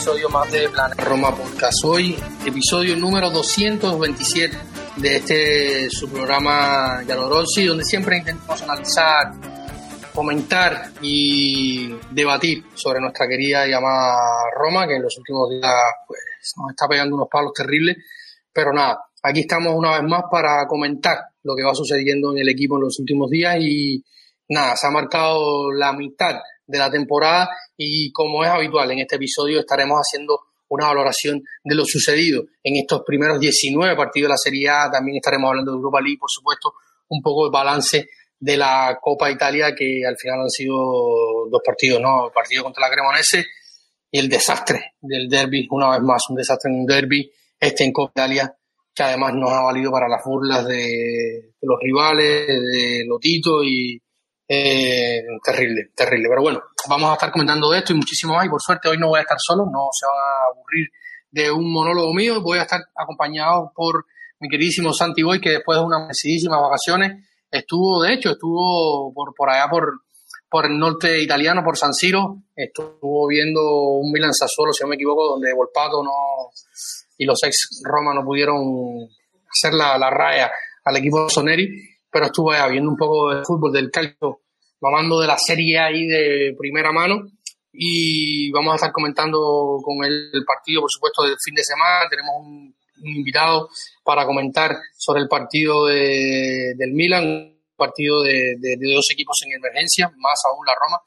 Episodio más de Planeta Roma Podcast. Hoy, episodio número 227 de este su programa Rossi, donde siempre intentamos analizar, comentar y debatir sobre nuestra querida llamada Roma, que en los últimos días pues, nos está pegando unos palos terribles. Pero nada, aquí estamos una vez más para comentar lo que va sucediendo en el equipo en los últimos días y nada, se ha marcado la mitad de la temporada y como es habitual en este episodio estaremos haciendo una valoración de lo sucedido en estos primeros 19 partidos de la Serie A, también estaremos hablando de Europa League, por supuesto, un poco de balance de la Copa Italia que al final han sido dos partidos, ¿no? El partido contra la Cremonese y el desastre del derby, una vez más, un desastre en un derby, este en Copa Italia, que además nos ha valido para las burlas de, de los rivales, de Lotito y, eh, terrible, terrible. Pero bueno, vamos a estar comentando de esto y muchísimo más. Y por suerte hoy no voy a estar solo, no se van a aburrir de un monólogo mío. Voy a estar acompañado por mi queridísimo Santi Boy, que después de unas merecidísimas vacaciones estuvo, de hecho, estuvo por, por allá por, por el norte italiano, por San Siro. Estuvo viendo un Milan Sassuolo, si no me equivoco, donde Volpato no, y los ex Roma no pudieron hacer la, la raya al equipo Soneri pero estuve viendo un poco de fútbol del calcio, mamando de la serie ahí de primera mano y vamos a estar comentando con el, partido, por supuesto, del fin de semana. Tenemos un, invitado para comentar sobre el partido de, del Milan, un partido de, de, dos equipos en emergencia, más aún la Roma.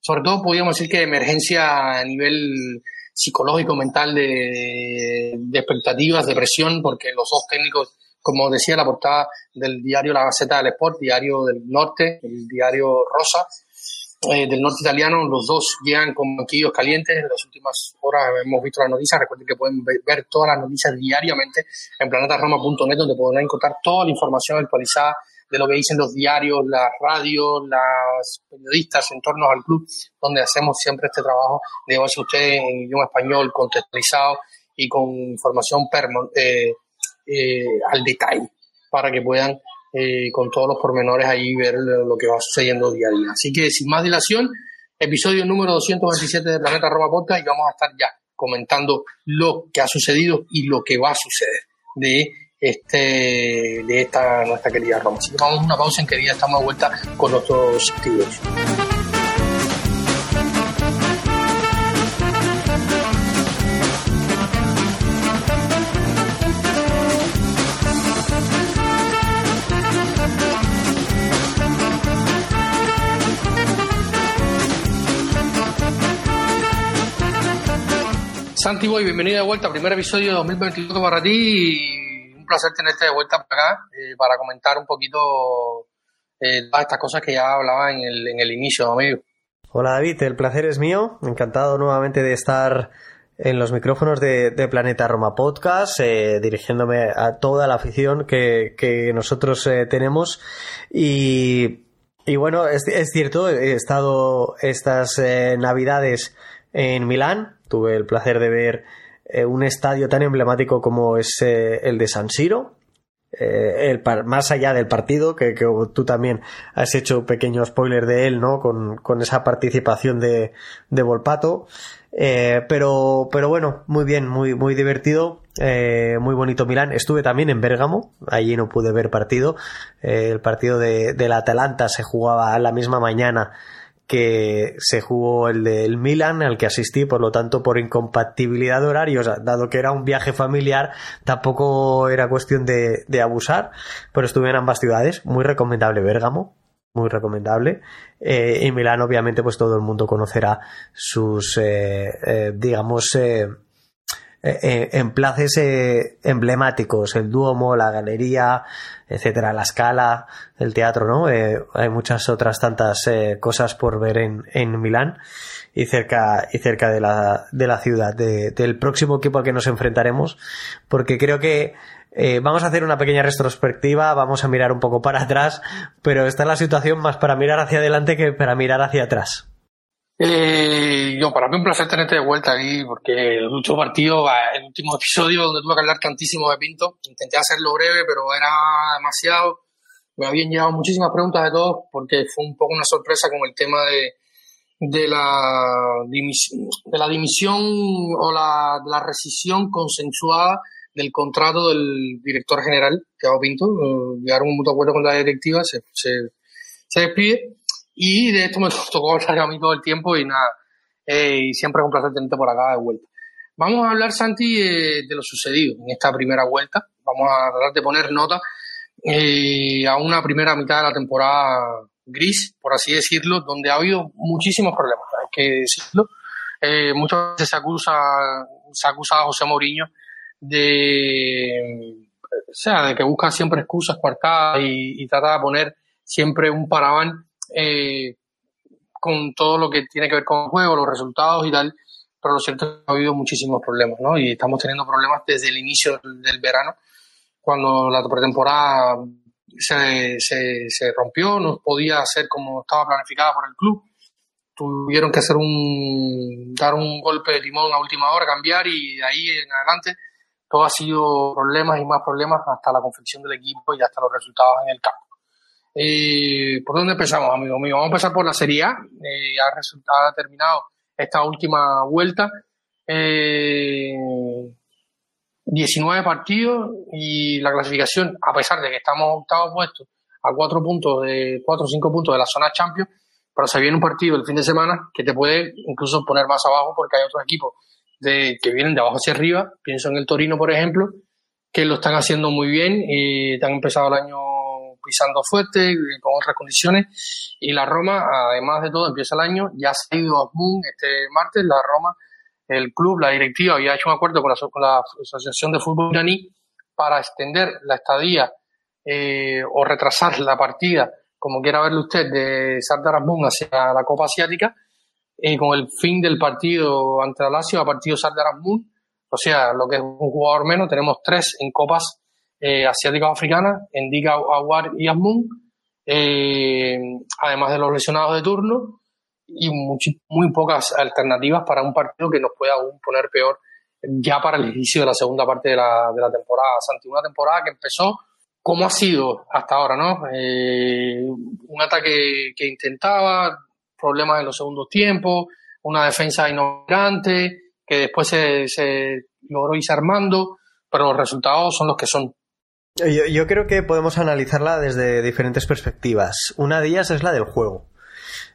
Sobre todo podríamos decir que emergencia a nivel psicológico, mental, de, de expectativas, de presión, porque los dos técnicos como decía la portada del diario La Gaceta del Sport, diario del norte, el diario Rosa, eh, del norte italiano, los dos llegan con banquillos calientes. En las últimas horas hemos visto las noticias. Recuerden que pueden ver todas las noticias diariamente en planetaroma.net, donde podrán encontrar toda la información actualizada de lo que dicen los diarios, las radios, las periodistas en torno al club, donde hacemos siempre este trabajo de llevarse usted en idioma español, contextualizado y con información permanente. Eh, eh, al detalle para que puedan eh, con todos los pormenores ahí ver lo que va sucediendo día a día. Así que sin más dilación, episodio número 227 de Planeta Roma Podcast y vamos a estar ya comentando lo que ha sucedido y lo que va a suceder de este de esta nuestra querida Roma. Así que vamos a una pausa en que ya estamos de vuelta con nuestros activos. Santi Boy, bienvenido de vuelta, primer episodio de 2022 para ti y un placer tenerte de vuelta para acá eh, para comentar un poquito eh, todas estas cosas que ya hablaba en el, en el inicio, amigo. Hola David, el placer es mío, encantado nuevamente de estar en los micrófonos de, Planeta Roma Podcast, eh, dirigiéndome a toda la afición que, nosotros tenemos y, bueno, es, cierto, he estado estas navidades en Milán, Tuve el placer de ver eh, un estadio tan emblemático como es eh, el de San Siro, eh, el más allá del partido, que, tú también has hecho pequeño spoiler de él, ¿no? Con, esa participación de, de Volpato. pero, pero bueno, muy bien, muy, muy divertido, muy bonito Milán. Estuve también en Bérgamo, allí no pude ver partido. el partido de, del Atalanta se jugaba la misma mañana que se jugó el del Milan, al que asistí, por lo tanto, por incompatibilidad de horarios, dado que era un viaje familiar, tampoco era cuestión de, abusar, pero estuve en ambas ciudades, muy recomendable Bérgamo, muy recomendable. Eh, y Milán, obviamente, pues todo el mundo conocerá sus, eh, eh, digamos, eh, en places emblemáticos, el Duomo, la Galería, etcétera, la Scala, el teatro, ¿no? hay muchas otras tantas cosas por ver en, en Milán y cerca y cerca de la, de la ciudad, del próximo equipo al que nos enfrentaremos, porque creo que eh, vamos a hacer una pequeña retrospectiva, vamos a mirar un poco para atrás, pero está en la situación más para mirar hacia adelante que para mirar hacia atrás. Eh, yo, para mí un placer tenerte de vuelta aquí, porque el último partido, el último episodio donde tuve que hablar tantísimo de Pinto, intenté hacerlo breve, pero era demasiado. Me habían llegado muchísimas preguntas de todos, porque fue un poco una sorpresa con el tema de, de, la, de la dimisión o la, la rescisión consensuada del contrato del director general, Thiago Pinto. Eh, llegaron un mutuo acuerdo con la directiva, se, se, se, despide. Y de esto me tocó hablar a mí todo el tiempo y nada, eh, y siempre es un placer tenerte por acá de vuelta. Vamos a hablar, Santi, de, lo sucedido en esta primera vuelta. Vamos a tratar de poner nota eh, a una primera mitad de la temporada gris, por así decirlo, donde ha habido muchísimos problemas, hay que decirlo. Eh, muchas veces se acusa, se acusa a José Mourinho de, o sea, de que busca siempre excusas cuartadas y, trata de poner siempre un paraván eh, con todo lo que tiene que ver con el juego, los resultados y tal. Pero lo cierto es que ha habido muchísimos problemas, ¿no? Y estamos teniendo problemas desde el inicio del verano, cuando la pretemporada se, se, rompió, no podía hacer como estaba planificada por el club. Tuvieron que hacer un, dar un golpe de timón a última hora, cambiar y de ahí en adelante todo ha sido problemas y más problemas hasta la confección del equipo y hasta los resultados en el campo. Eh, ¿Por dónde empezamos, amigo mío? Vamos a empezar por la Serie A. Eh, ha, terminado esta última vuelta. Eh, 19 partidos y la clasificación, a pesar de que estamos octavos puestos a 4 puntos de 4 o 5 puntos de la zona Champions, pero se viene un partido el fin de semana que te puede incluso poner más abajo porque hay otros equipos de, que vienen de abajo hacia arriba, pienso en el Torino, por ejemplo, que lo están haciendo muy bien y han empezado el año pisando fuerte, con otras condiciones, y la Roma, además de todo, empieza el año, ya ha salido a Moon este martes, la Roma, el club, la directiva, había hecho un acuerdo con la, con la Asociación de Fútbol iraní para extender la estadía eh, o retrasar la partida, como quiera verlo usted, de Sardar Asmun hacia la Copa Asiática, y con el fin del partido ante la Lazio partido Sardar Asmun, o sea, lo que es un jugador menos, tenemos tres en copas eh, asiáticas africanas, en Diga, Aguar y Asmun, eh, además de los lesionados de turno, y muy pocas alternativas para un partido que nos pueda aún poner peor ya para el inicio de la segunda parte de la, de la temporada. Santi, una temporada que empezó como ha sido hasta ahora, ¿no? Eh, un ataque que intentaba, problemas en los segundos tiempos, una defensa inoperante, que después se, se logró irse armando, pero los resultados son los que son. Yo, yo, creo que podemos analizarla desde diferentes perspectivas. Una de ellas es la del juego.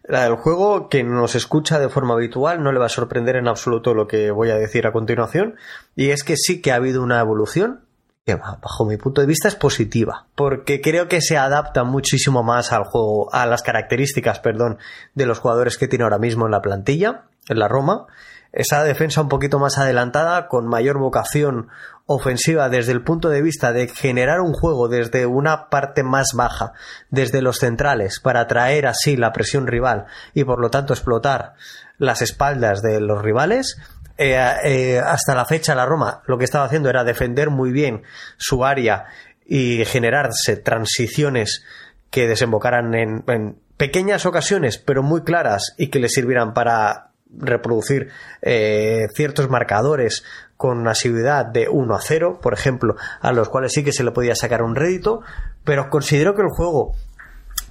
La del juego, que nos escucha de forma habitual, no le va a sorprender en absoluto lo que voy a decir a continuación. Y es que sí que ha habido una evolución, que bajo mi punto de vista es positiva, porque creo que se adapta muchísimo más al juego, a las características, perdón, de los jugadores que tiene ahora mismo en la plantilla, en la Roma. Esa defensa un poquito más adelantada, con mayor vocación ofensiva desde el punto de vista de generar un juego desde una parte más baja, desde los centrales, para atraer así la presión rival y por lo tanto explotar las espaldas de los rivales, eh, eh, hasta la fecha la Roma lo que estaba haciendo era defender muy bien su área y generarse transiciones que desembocaran en, pequeñas ocasiones pero muy claras y que le sirvieran para reproducir eh, ciertos marcadores con asiduidad de 1 a 0, por ejemplo, a los cuales sí que se le podía sacar un rédito, pero considero que el juego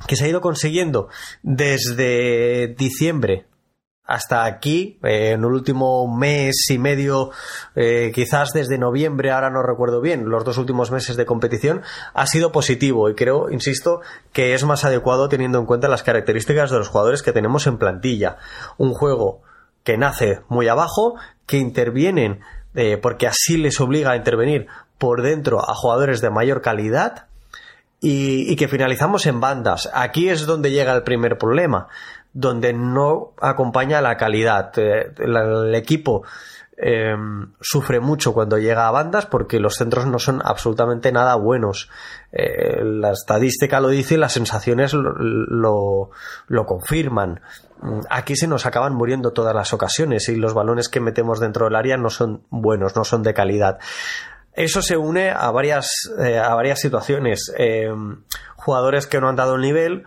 que se ha ido consiguiendo desde diciembre hasta aquí, eh, en el último mes y medio, eh, quizás desde noviembre, ahora no recuerdo bien, los dos últimos meses de competición, ha sido positivo y creo, insisto, que es más adecuado teniendo en cuenta las características de los jugadores que tenemos en plantilla. Un juego que nace muy abajo, que intervienen, eh, porque así les obliga a intervenir por dentro a jugadores de mayor calidad, y, que finalizamos en bandas. Aquí es donde llega el primer problema donde no acompaña la calidad. Eh, el, equipo eh, sufre mucho cuando llega a bandas porque los centros no son absolutamente nada buenos. La estadística lo dice y las sensaciones lo, lo, confirman. Aquí se nos acaban muriendo todas las ocasiones y los balones que metemos dentro del área no son buenos, no son de calidad. Eso se une a varias, eh, a varias situaciones. jugadores que no han dado el nivel,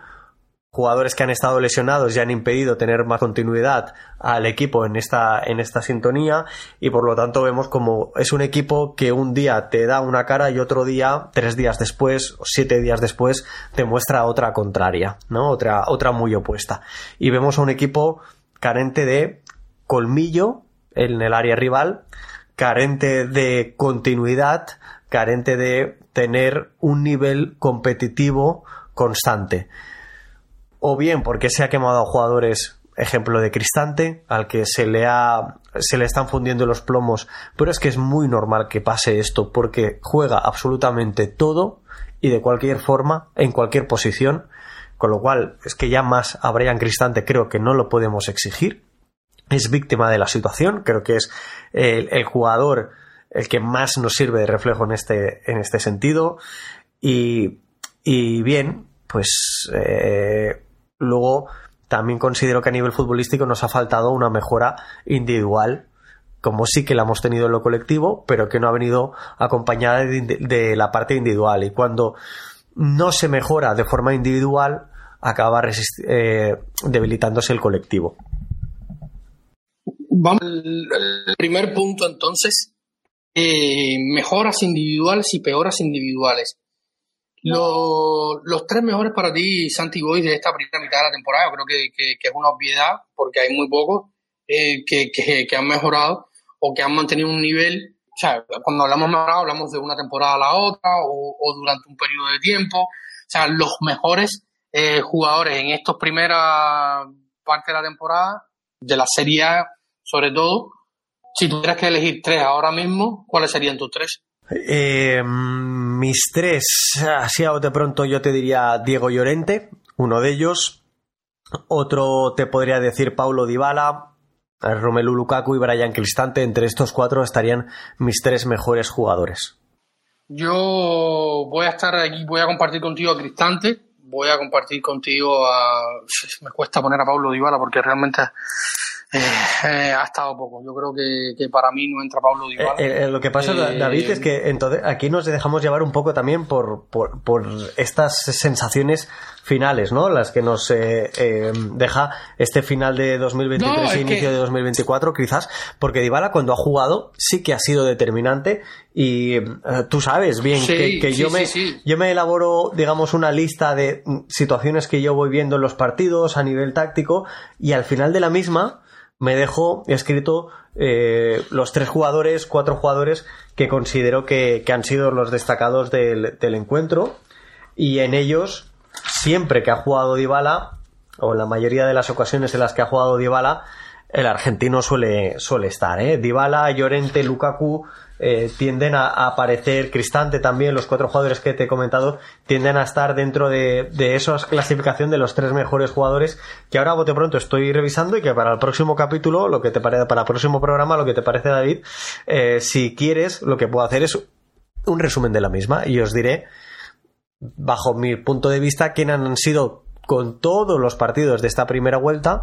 jugadores que han estado lesionados y han impedido tener más continuidad al equipo en esta, en esta sintonía y por lo tanto vemos como es un equipo que un día te da una cara y otro día, tres días después o siete días después, te muestra otra contraria, ¿no? Otra, otra muy opuesta. Y vemos a un equipo carente de colmillo en el área rival, carente de continuidad, carente de tener un nivel competitivo constante o bien porque se ha quemado a jugadores ejemplo de Cristante, al que se le ha se le están fundiendo los plomos, pero es que es muy normal que pase esto porque juega absolutamente todo y de cualquier forma, en cualquier posición, con lo cual es que ya más a Cristante creo que no lo podemos exigir. Es víctima de la situación, creo que es el, jugador el que más nos sirve de reflejo en este, en este sentido. Y, y bien, pues eh, Luego, también considero que a nivel futbolístico nos ha faltado una mejora individual, como sí que la hemos tenido en lo colectivo, pero que no ha venido acompañada de, la parte individual. Y cuando no se mejora de forma individual, acaba eh, debilitándose el colectivo. Vamos al primer punto entonces. Eh, mejoras individuales y peoras individuales. Los, tres mejores para ti, Santi Boy, de esta primera mitad de la temporada, creo que, es una obviedad, porque hay muy pocos eh, que, han mejorado o que han mantenido un nivel. O sea, cuando hablamos mejorado, hablamos de una temporada a la otra o, durante un periodo de tiempo. O sea, los mejores eh, jugadores en estas primeras partes de la temporada, de la Serie A sobre todo, si tuvieras que elegir tres ahora mismo, ¿cuáles serían tus tres? Eh, mis tres, así a de pronto yo te diría Diego Llorente, uno de ellos. Otro te podría decir Paulo Dybala, Romelu Lukaku y Brian Cristante. Entre estos cuatro estarían mis tres mejores jugadores. Yo voy a estar aquí, voy a compartir contigo a Cristante, voy a compartir contigo a... Me cuesta poner a Paulo Dybala porque realmente eh, eh, ha estado poco. Yo creo que, para mí no entra Pablo Dybala. Eh, lo que pasa, David, es que entonces aquí nos dejamos llevar un poco también por, por, estas sensaciones finales, ¿no? Las que nos deja este final de 2023 e inicio de 2024, quizás, porque Dybala cuando ha jugado sí que ha sido determinante y tú sabes bien que, yo, me, yo me elaboro, digamos, una lista de situaciones que yo voy viendo en los partidos a nivel táctico y al final de la misma me dejo escrito eh, los tres jugadores, cuatro jugadores que considero que, han sido los destacados del, encuentro y en ellos, siempre que ha jugado Dybala, o en la mayoría de las ocasiones en las que ha jugado Dybala, el argentino suele, suele estar, ¿eh? Dybala, Llorente, Lukaku, eh, tienden a, aparecer, Cristante también, los cuatro jugadores que te he comentado, tienden a estar dentro de, de esa clasificación de los tres mejores jugadores que ahora bote pronto estoy revisando y que para el próximo capítulo, lo que te parece, para el próximo programa, lo que te parece David, eh, si quieres, lo que puedo hacer es un resumen de la misma y os diré, bajo mi punto de vista, quién han sido con todos los partidos de esta primera vuelta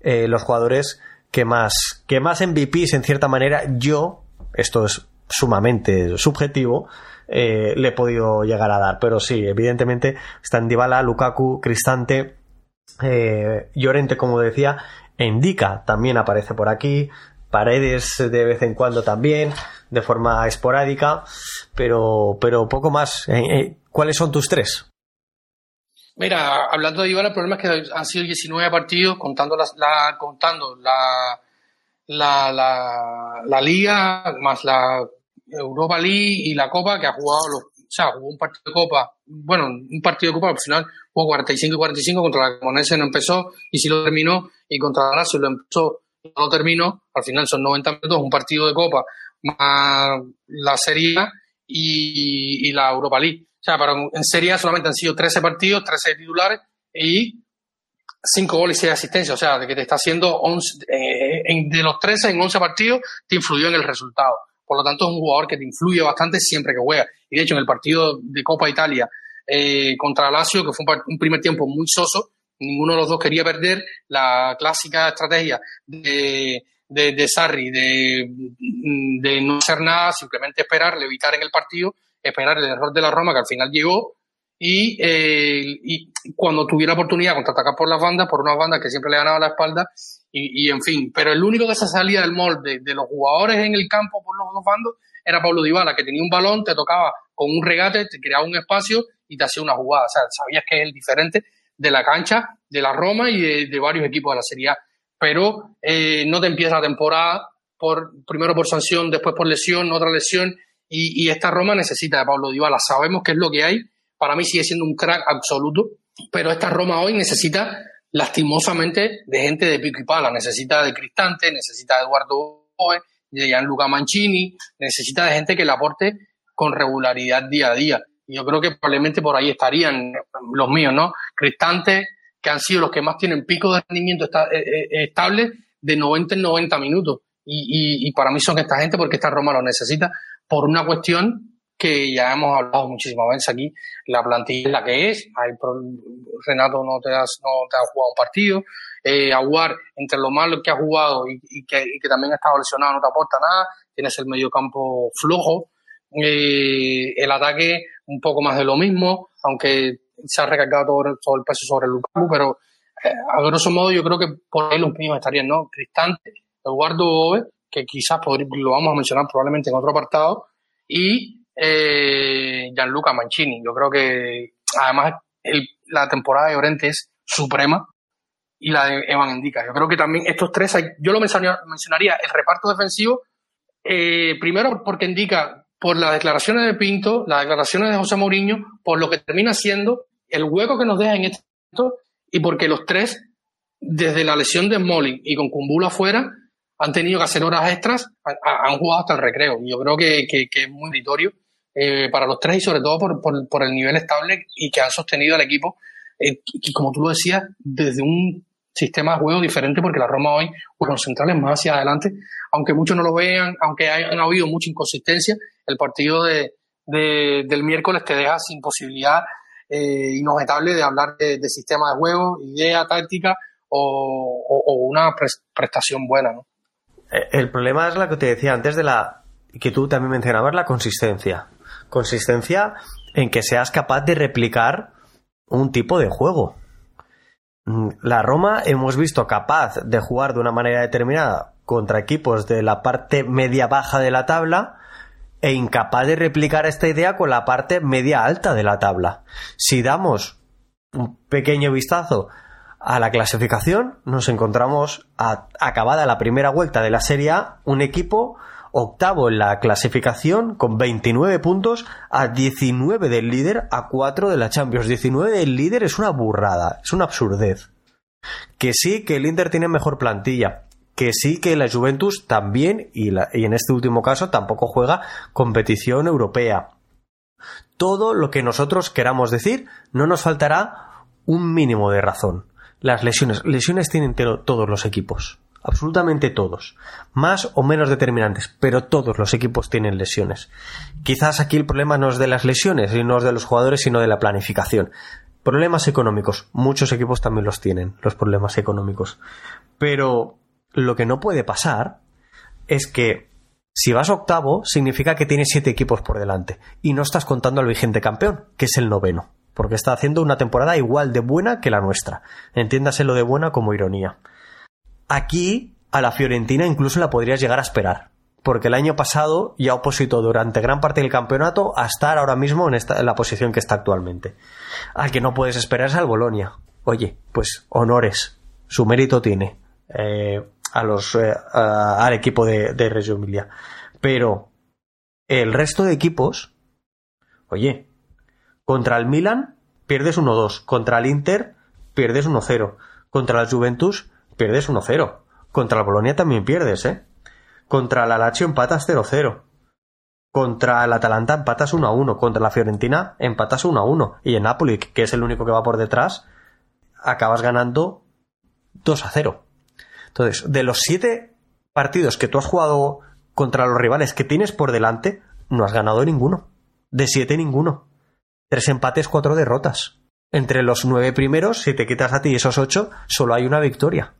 eh, los jugadores que más, que más MVPs en cierta manera yo, esto es sumamente subjetivo, eh, le he podido llegar a dar. Pero sí, evidentemente están Dybala, Lukaku, Cristante, eh, Llorente, como decía, Indica también aparece por aquí, Paredes de vez en cuando también, de forma esporádica, pero, pero poco más. Eh, ¿Cuáles son tus tres? Mira, hablando de Dybala, el problema es que han sido 19 partidos contando la, contando la, la, la, Liga más la Europa League y la Copa que ha jugado los, o sea, jugó un partido de Copa, bueno, un partido de Copa al final jugó 45 y 45 contra la Comunense no empezó y si lo terminó y contra la Lazio lo empezó no lo terminó, al final son 90 minutos, un partido de Copa más la Serie y, y la Europa League. O sea, para, en Serie A solamente han sido 13 partidos, 13 titulares y 5 goles y 6 asistencias, o sea, de que te está haciendo 11, eh, de los 13 en 11 partidos, te influyó en el resultado. Por lo tanto, es un jugador que te influye bastante siempre que juega. Y de hecho, en el partido de Copa Italia eh, contra Lazio, que fue un, primer tiempo muy soso, ninguno de los dos quería perder la clásica estrategia de, de, de Sarri de, de no hacer nada, simplemente esperar, evitar en el partido, esperar el error de la Roma que al final llegó y, eh, y cuando tuviera oportunidad contraatacar por las bandas, por unas bandas que siempre le ganaba la espalda y, en fin, pero el único de esa salida del molde de los jugadores en el campo por los dos bandos era Pablo Dybala, que tenía un balón, te tocaba con un regate, te creaba un espacio y te hacía una jugada. O sea, sabías que es el diferente de la cancha, de la Roma y de, varios equipos de la Serie A. Pero eh, no te empieza la temporada por, primero por sanción, después por lesión, otra lesión. Y, y esta Roma necesita de Pablo Dybala. Sabemos qué es lo que hay. Para mí sigue siendo un crack absoluto. Pero esta Roma hoy necesita lastimosamente de gente de pico y pala. Necesita de Cristante, necesita de Eduardo Boe, de Gianluca Mancini, necesita de gente que le aporte con regularidad día a día. Y yo creo que probablemente por ahí estarían los míos, ¿no? Cristante, que han sido los que más tienen pico de rendimiento eh, eh, estable de 90 en 90 minutos. Y, para mí son esta gente porque esta Roma lo necesita por una cuestión que ya hemos hablado muchísimas veces aquí, la plantilla es la que es, Renato no te, has, no te ha jugado un partido, eh, Aguar, entre lo malo que ha jugado y, que, también ha estado lesionado, no te aporta nada, tienes el medio campo flojo, eh, el ataque un poco más de lo mismo, aunque se ha recargado todo, el peso sobre Lukaku, pero eh, a grosso modo yo creo que por ahí los mismos estarían, ¿no? Cristante, Eduardo Bove, que quizás lo vamos a mencionar probablemente en otro apartado, y eh, Gianluca Mancini. Yo creo que además la temporada de Orente es suprema y la de Evan Indica. Yo creo que también estos tres, yo lo mencionaría, el reparto defensivo, eh, primero porque indica por las declaraciones de Pinto, las declaraciones de José Mourinho, por lo que termina siendo el hueco que nos deja en esto y porque los tres, desde la lesión de Smolin y con Kumbula afuera, han tenido que hacer horas extras, han jugado hasta el recreo. Yo creo que es muy meritorio eh, para los tres y sobre todo por, por, el nivel estable y que han sostenido al equipo, eh, y como tú lo decías, desde un sistema de juego diferente porque la Roma hoy juega centrales más hacia adelante, aunque muchos no lo vean, aunque hayan habido mucha inconsistencia, el partido de, de, del miércoles te deja sin posibilidad eh, inobjetable de hablar de, sistema de juego, idea, táctica o, o, una prestación buena. ¿no? Eh, el problema es la que te decía antes de la que tú también mencionabas la consistencia. Consistencia en que seas capaz de replicar un tipo de juego. Mm, la Roma hemos visto capaz de jugar de una manera determinada contra equipos de la parte media baja de la tabla e incapaz de replicar esta idea con la parte media alta de la tabla. Si damos un pequeño vistazo a la clasificación, nos encontramos a, acabada la primera vuelta de la Serie A, un equipo octavo en la clasificación con 29 puntos a 19 del líder a 4 de la Champions. 19 del líder es una burrada, es una absurdez. Que sí que el Inter tiene mejor plantilla, que sí que la Juventus también, y, y en este último caso tampoco juega competición europea. Todo lo que nosotros queramos decir, no nos faltará un mínimo de razón. Las lesiones, lesiones tienen todos los equipos absolutamente todos, más o menos determinantes, pero todos los equipos tienen lesiones. Quizás aquí el problema no es de las lesiones no es de los jugadores, sino de la planificación. Problemas económicos, muchos equipos también los tienen, los problemas económicos. Pero lo que no puede pasar es que si vas octavo, significa que tienes siete equipos por delante y no estás contando al vigente campeón, que es el noveno, porque está haciendo una temporada igual de buena que la nuestra. Entiéndase lo de buena como ironía. Aquí a la Fiorentina incluso la podrías llegar a esperar. Porque el año pasado ya opositó durante gran parte del campeonato a estar ahora mismo en, esta, la posición que está actualmente. Al que no puedes esperar es al Bolonia. Oye, pues honores. Su mérito tiene. Eh, a los, eh, al equipo de, de Reggio Emilia. Pero el resto de equipos, oye, contra el Milan pierdes 1-2, contra el Inter pierdes 1-0, contra la Juventus pierdes 1-0. Contra la Bolonia también pierdes, ¿eh? Contra la Lazio empatas 0-0. Contra el Atalanta empatas 1-1. Contra la Fiorentina empatas 1-1. Y en Napoli, que es el único que va por detrás, acabas ganando 2 a 0. Entonces, de los 7 partidos que tú has jugado contra los rivales que tienes por delante, no has ganado ninguno. De 7 ninguno. Tres empates, cuatro derrotas. Entre los nueve primeros, si te quitas a ti esos ocho, solo hay una victoria.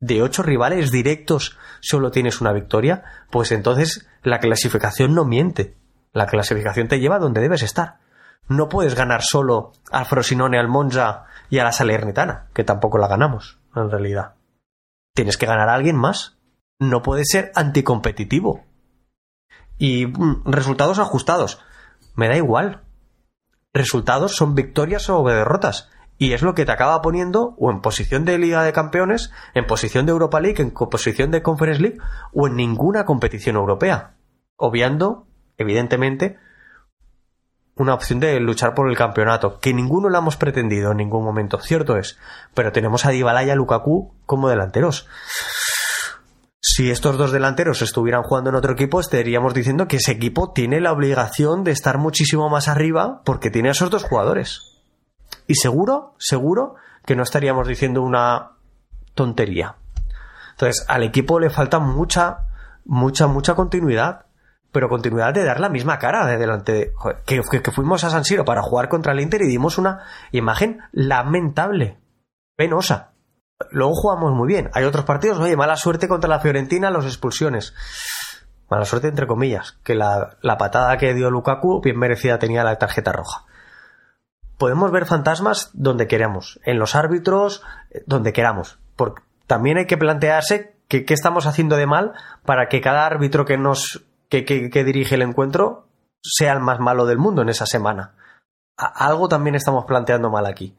De ocho rivales directos solo tienes una victoria, pues entonces la clasificación no miente. La clasificación te lleva donde debes estar. No puedes ganar solo al Frosinone, al Monza y a la Salernitana, que tampoco la ganamos, en realidad. Tienes que ganar a alguien más. No puedes ser anticompetitivo. Y mm, resultados ajustados. Me da igual. Resultados son victorias o derrotas. Y es lo que te acaba poniendo o en posición de Liga de Campeones, en posición de Europa League, en posición de Conference League o en ninguna competición europea. Obviando, evidentemente, una opción de luchar por el campeonato, que ninguno lo hemos pretendido en ningún momento, cierto es, pero tenemos a Dybala y a Lukaku como delanteros. Si estos dos delanteros estuvieran jugando en otro equipo, estaríamos diciendo que ese equipo tiene la obligación de estar muchísimo más arriba porque tiene a esos dos jugadores. Y seguro, seguro que no estaríamos diciendo una tontería. Entonces, al equipo le falta mucha, mucha, mucha continuidad pero continuidad de dar la misma cara de delante. que, fuimos a San Siro para jugar contra el Inter y dimos una imagen lamentable, penosa. Luego jugamos muy bien. Hay otros partidos, oye, mala suerte contra la Fiorentina, los expulsiones. Mala suerte entre comillas, que la, la patada que dio Lukaku bien merecida tenía la tarjeta roja. Podemos ver fantasmas donde queramos, en los árbitros, eh, donde queramos. Porque también hay que plantearse qué estamos haciendo de mal para que cada árbitro que nos que, dirige el encuentro sea el más malo del mundo en esa semana. algo también estamos planteando mal aquí.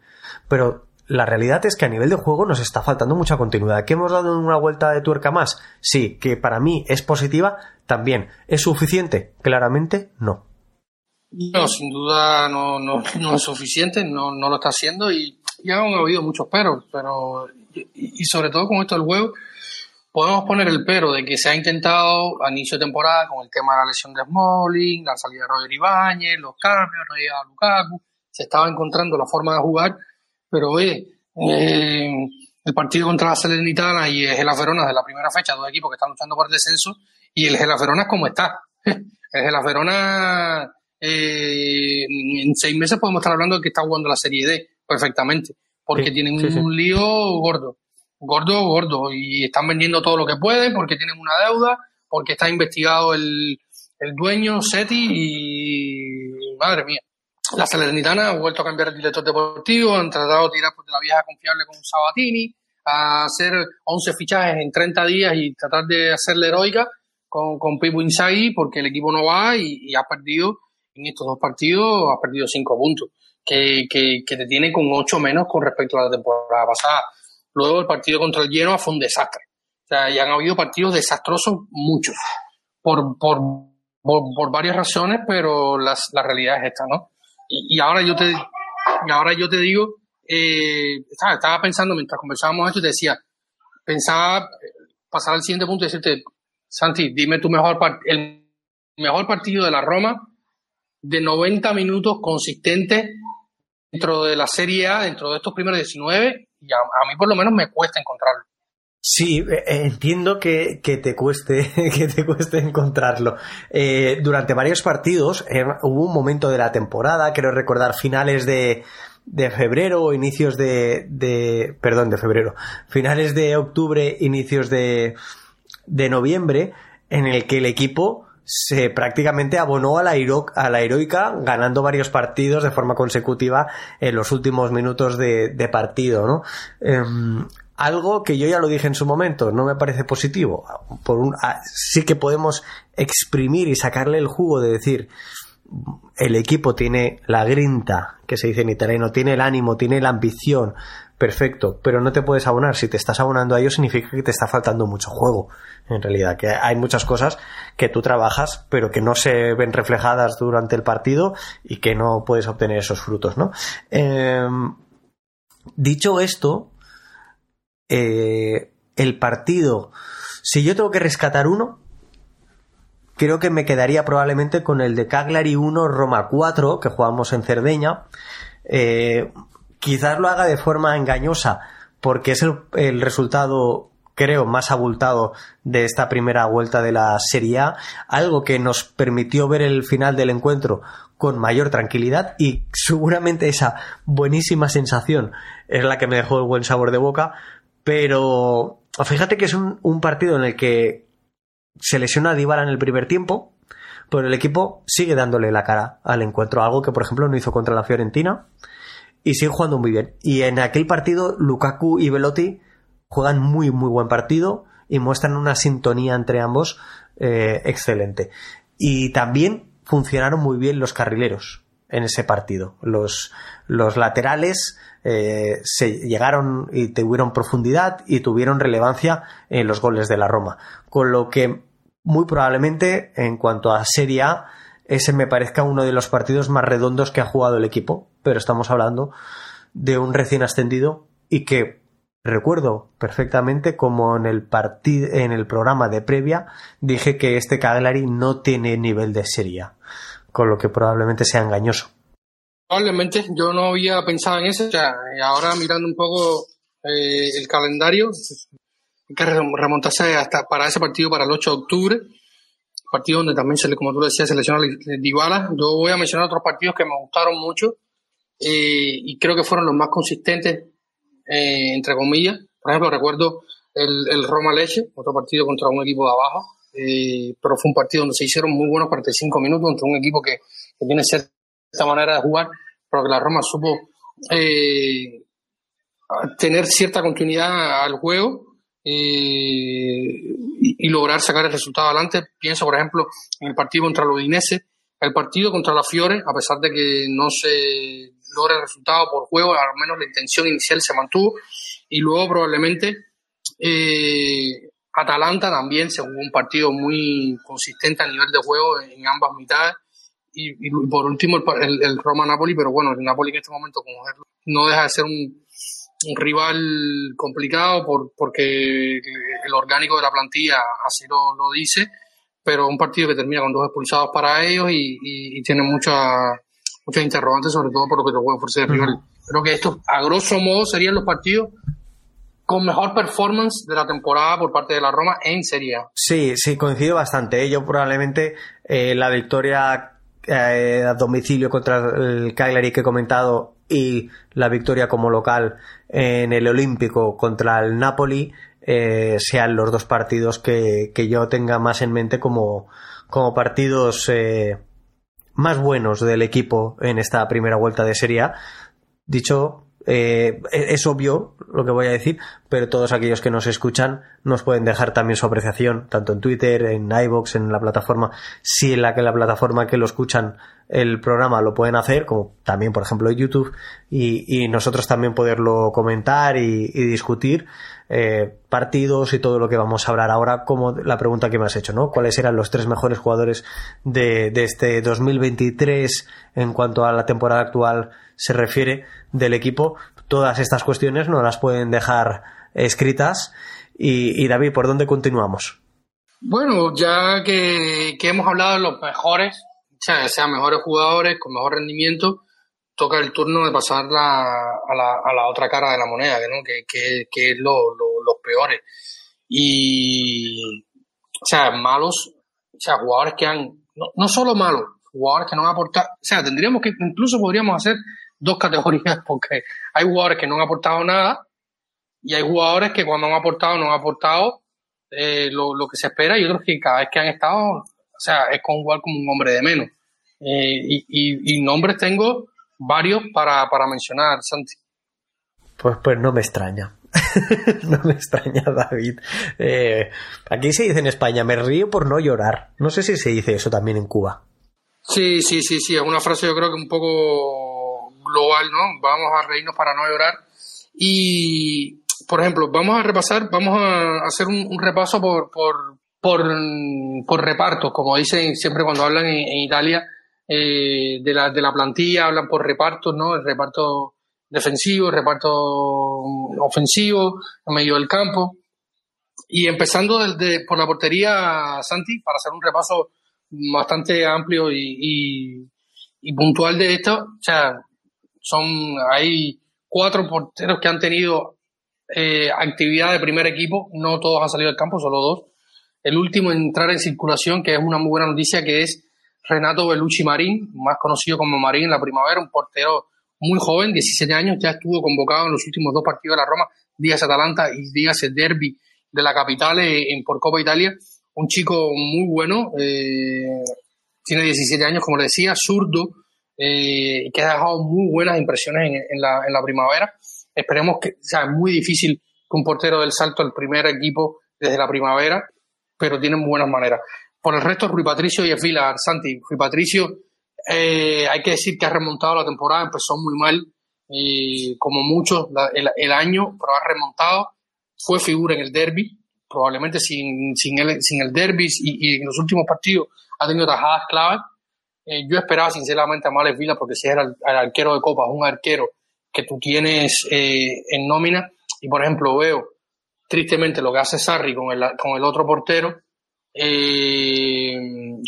Pero la realidad es que a nivel de juego nos está faltando mucha continuidad. ¿Que hemos dado una vuelta de tuerca más? Sí, que para mí es positiva, también. ¿Es suficiente? Claramente no. No, sin duda no, no, es suficiente, no, no, lo está haciendo y ya han habido muchos peros, pero y, y sobre todo con esto del juego, podemos poner el pero de que se ha intentado a inicio de temporada con el tema de la lesión de Smalling, la salida de Roger Ibáñez, los cambios, no llegaba Lukaku, se estaba encontrando la forma de jugar, pero oye, eh, el partido contra la Salernitana y el Gelaferona de la primera fecha, dos equipos que están luchando por el descenso, y el Gelaferona es como está. El Gelaferona eh, en seis meses podemos estar hablando de que está jugando la Serie D perfectamente, porque tienen un lío gordo gordo, gordo, y están vendiendo todo lo que pueden porque tienen una deuda, porque está investigado el, el dueño, Seti, y madre mía. La Salernitana ha vuelto a cambiar el director deportivo, han tratado de tirar por de la vieja confiable con Sabatini, a hacer 11 fichajes en 30 días y tratar de hacerle heroica con, con Pipo Inzaghi porque el equipo no va y, ha perdido en estos dos partidos, ha perdido 5 puntos, que, que, que te tiene con 8 menos con respecto a la temporada pasada. Luego el partido contra el Genoa fue un desastre. O sea, ya han habido partidos desastrosos, muchos, por, por, por, varias razones, pero las, la realidad es esta, ¿no? Y, ahora yo te, ahora yo te digo, eh, estaba, pensando mientras conversábamos esto, te decía, pensaba pasar al siguiente punto y decirte, Santi, dime tu mejor el mejor partido de la Roma de 90 minutos consistentes dentro de la Serie A, dentro de estos primeros 19 y a, mí por lo menos me cuesta encontrarlo. Sí, eh, eh, entiendo que, te cueste que te cueste encontrarlo. Eh, durante varios partidos hubo un momento de la temporada, quiero recordar finales de, de febrero inicios de, de, perdón, de febrero, finales de octubre, inicios de, de noviembre, en el que el equipo se prácticamente abonó a la, a heroica ganando varios partidos de forma consecutiva en los últimos minutos de, partido, ¿no? Em, algo que yo ya lo dije en su momento, no me parece positivo. Por un, ah, sí que podemos exprimir y sacarle el jugo de decir, el equipo tiene la grinta, que se dice en italiano, tiene el ánimo, tiene la ambición, perfecto, pero no te puedes abonar. Si te estás abonando a ello significa que te está faltando mucho juego en realidad, que hay muchas cosas que tú trabajas, pero que no se ven reflejadas durante el partido y que no puedes obtener esos frutos, ¿no? Em, dicho esto, eh, el partido, si yo tengo que rescatar uno, creo que me quedaría probablemente con el de Cagliari 1, Roma 4, que jugamos en Cerdeña. Eh, quizás lo haga de forma engañosa porque es el, resultado creo, más abultado de esta primera vuelta de la Serie A, algo que nos permitió ver el final del encuentro con mayor tranquilidad y seguramente esa buenísima sensación es la que me dejó el buen sabor de boca, pero fíjate que es un, partido en el que se lesiona a Dybala en el primer tiempo, pero el equipo sigue dándole la cara al encuentro, algo que por ejemplo no hizo contra la Fiorentina y sigue jugando muy bien. Y en aquel partido Lukaku y Velotti juegan muy muy buen partido y muestran una sintonía entre ambos eh, excelente. Y también funcionaron muy bien los carrileros en ese partido. Los, los laterales eh, se llegaron y tuvieron profundidad y tuvieron relevancia en los goles de la Roma. Con lo que muy probablemente en cuanto a Serie A, ese me parezca uno de los partidos más redondos que ha jugado el equipo, pero estamos hablando de un recién ascendido y que recuerdo perfectamente como en el partido en el programa de previa dije que este Cagliari no tiene nivel de Serie con lo que probablemente sea engañoso. Probablemente, yo no había pensado en eso, ahora mirando un poco eh, el calendario, que remontarse hasta para ese partido para el 8 de octubre, partido donde también se como tú decías, selecciona Dybala. Yo voy a mencionar otros partidos que me gustaron mucho eh, y creo que fueron los más consistentes, eh, entre comillas. Por ejemplo, recuerdo el, el Roma Leche, otro partido contra un equipo de abajo, eh, pero fue un partido donde se hicieron muy buenos 45 minutos contra un equipo que, que tiene cierta manera de jugar, pero que la Roma supo tener cierta continuidad al juego y, lograr sacar el resultado adelante. Pienso, por ejemplo, en el partido contra el Udinese, el partido contra la Fiore, a pesar de que no se logra el resultado por juego, al menos la intención inicial se mantuvo. Y luego probablemente eh, Atalanta también se jugó un partido muy consistente a nivel de juego en ambas mitades. Y, por último el, el, Roma-Napoli, pero bueno, el Napoli en este momento como no deja de ser un, un rival complicado por, porque el orgánico de la plantilla así lo, lo dice, pero un partido que termina con dos expulsados para ellos y, y, tiene muchas muchas interrogantes, sobre todo por lo que te puede ofrecer el rival. Creo que estos, a grosso modo, serían los partidos con mejor performance de la temporada por parte de la Roma en Serie A. Sí, sí, coincido bastante. Yo probablemente eh, la victoria eh, a domicilio contra el Cagliari que he comentado y la victoria como local en el Olímpico contra el Napoli eh, sean los dos partidos que, yo tenga más en mente como, como partidos eh, más buenos del equipo en esta primera vuelta de Serie. Dicho eh, es obvio lo que voy a decir, pero todos aquellos que nos escuchan nos pueden dejar también su apreciación, tanto en Twitter, en iBox, en la plataforma, si en la que la plataforma que lo escuchan el programa lo pueden hacer, como también, por ejemplo, en YouTube, y, nosotros también poderlo comentar y, discutir eh, partidos y todo lo que vamos a hablar ahora, como la pregunta que me has hecho, ¿no? ¿Cuáles eran los tres mejores jugadores de, este 2023 en cuanto a la temporada actual se refiere del equipo? Todas estas cuestiones no las pueden dejar escritas. Y, David, ¿por dónde continuamos? Bueno, ya que, hemos hablado de los mejores, sea, sean mejores jugadores, con mejor rendimiento, toca el turno de pasar la, a, la, a, la, otra cara de la moneda, ¿no? que, que, que es lo, los peores. Y, o sea, malos, o sea, jugadores que han, no, no solo malos, jugadores que no han aportado, o sea, tendríamos que, incluso podríamos hacer dos categorías, porque hay jugadores que no han aportado nada y hay jugadores que cuando han aportado no han aportado eh, lo, lo, que se espera y otros que cada vez que han estado o sea, es con igual como un hombre de menos. Eh, y, nombres tengo varios para, mencionar, Santi. Pues, pues no me extraña. no me extraña, David. Eh, aquí se dice en España, me río por no llorar. No sé si se dice eso también en Cuba. Sí, sí, sí, sí. Es una frase yo creo que un poco global, ¿no? Vamos a reírnos para no llorar. Y, por ejemplo, vamos a repasar, vamos a hacer un, repaso por, por, por repartos, como dicen siempre cuando hablan en, Italia eh, de, la, de la plantilla, hablan por repartos, ¿no? El reparto defensivo, el reparto ofensivo, en medio del campo. Y empezando desde, por la portería, Santi, para hacer un repaso bastante amplio y, puntual de esto, o sea, son, hay cuatro porteros que han tenido eh, actividad de primer equipo, no todos han salido del campo, solo dos. El último en entrar en circulación, que es una muy buena noticia, que es Renato Bellucci Marín, más conocido como Marín en la primavera, un portero muy joven, 17 años, ya estuvo convocado en los últimos dos partidos de la Roma, Díaz Atalanta y Díaz el Derby de la capital en, por Copa Italia. Un chico muy bueno, eh, tiene 17 años, como le decía, zurdo, eh, que ha dejado muy buenas impresiones en, la, primavera. Esperemos que, sea, muy difícil que un portero del salto al primer equipo desde la primavera, pero tiene buenas maneras. Por el resto, Rui Patricio y Esvila, Santi. Rui Patricio, eh, hay que decir que ha remontado la temporada, empezó muy mal, y como muchos el, año, pero ha remontado. Fue figura en el derby, probablemente sin, sin, el, sin el derby y, en los últimos partidos ha tenido tajadas claves. Eh, yo esperaba sinceramente a Males Vila porque si era el, arquero de Copa, un arquero que tú tienes eh, en nómina y por ejemplo veo tristemente lo que hace Sarri con el, con el otro portero, eh,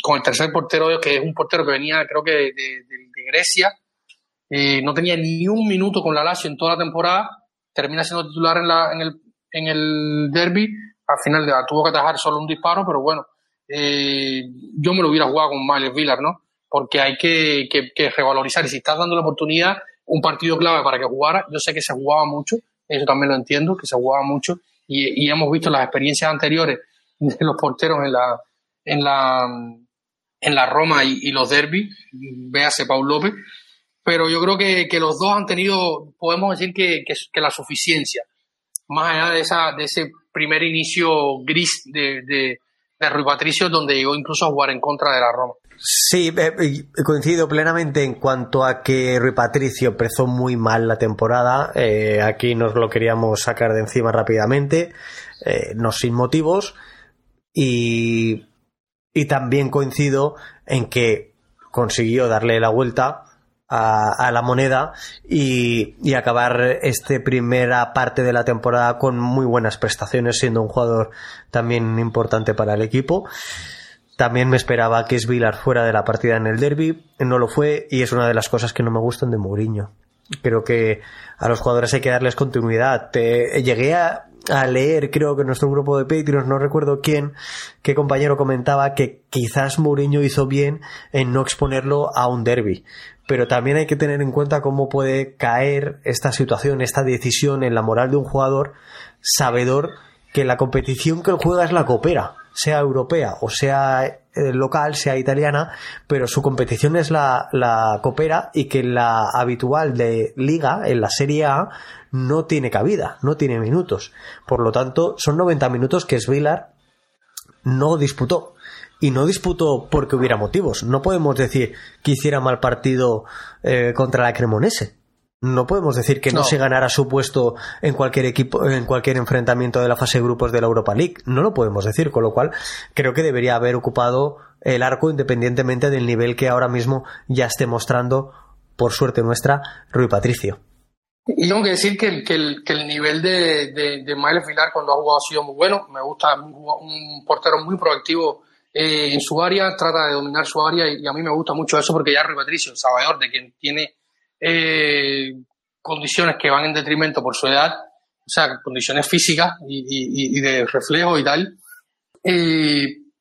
con el tercer portero, que es un portero que venía creo que de, Grecia, no tenía ni un minuto con la Lazio en toda la temporada, termina siendo titular en, la, en, el, en el derby, al final tuvo que atajar solo un disparo, pero bueno, eh, yo me lo hubiera jugado con Miles Villar, ¿no? Porque hay que, que, revalorizar. Y si estás dando la oportunidad, un partido clave para que jugara, yo sé que se jugaba mucho, eso también lo entiendo, que se jugaba mucho, y, y hemos visto las experiencias anteriores de los porteros en la, en la, en la Roma y, los derbis, véase Paul López, pero yo creo que, que, los dos han tenido, podemos decir que, que, la suficiencia, más allá de, esa, de ese primer inicio gris de, de, de Patricio, donde llegó incluso a jugar en contra de la Roma. Sí, eh, coincido plenamente en cuanto a que Rui Patricio empezó muy mal la temporada. Eh, aquí nos lo queríamos sacar de encima rápidamente, eh, no sin motivos. Y, y también coincido en que consiguió darle la vuelta a, la moneda y, y, acabar esta primera parte de la temporada con muy buenas prestaciones, siendo un jugador también importante para el equipo. También me esperaba que Svilar fuera de la partida en el derby, no lo fue y es una de las cosas que no me gustan de Mourinho. Creo que a los jugadores hay que darles continuidad. llegué a, a leer, creo que nuestro grupo de Patreons, no recuerdo quién, qué compañero comentaba que quizás Mourinho hizo bien en no exponerlo a un derby. Pero también hay que tener en cuenta cómo puede caer esta situación, esta decisión en la moral de un jugador sabedor que la competición que él juega es la coopera, sea europea o sea eh, local, sea italiana, pero su competición es la, la coopera y que la habitual de liga, en la Serie A, no tiene cabida, no tiene minutos. Por lo tanto, son 90 minutos que Svilar no disputó. Y no disputó porque hubiera motivos. No podemos decir que hiciera mal partido eh, contra la Cremonese. No podemos decir que no. se ganara su puesto en cualquier equipo, en cualquier enfrentamiento de la fase de grupos de la Europa League. No lo podemos decir, con lo cual creo que debería haber ocupado el arco independientemente del nivel que ahora mismo ya esté mostrando, por suerte nuestra, Rui Patricio. Y tengo que decir que, el, que el, nivel de, de, de Miles Vilar cuando ha jugado ha sido muy bueno. Me gusta un, portero muy proactivo eh, en su área, trata de dominar su área y, a mí me gusta mucho eso porque ya Rui Patricio, sabedor de quien tiene eh, condiciones que van en detrimento por su edad, o sea, condiciones físicas y, y de reflejo y tal.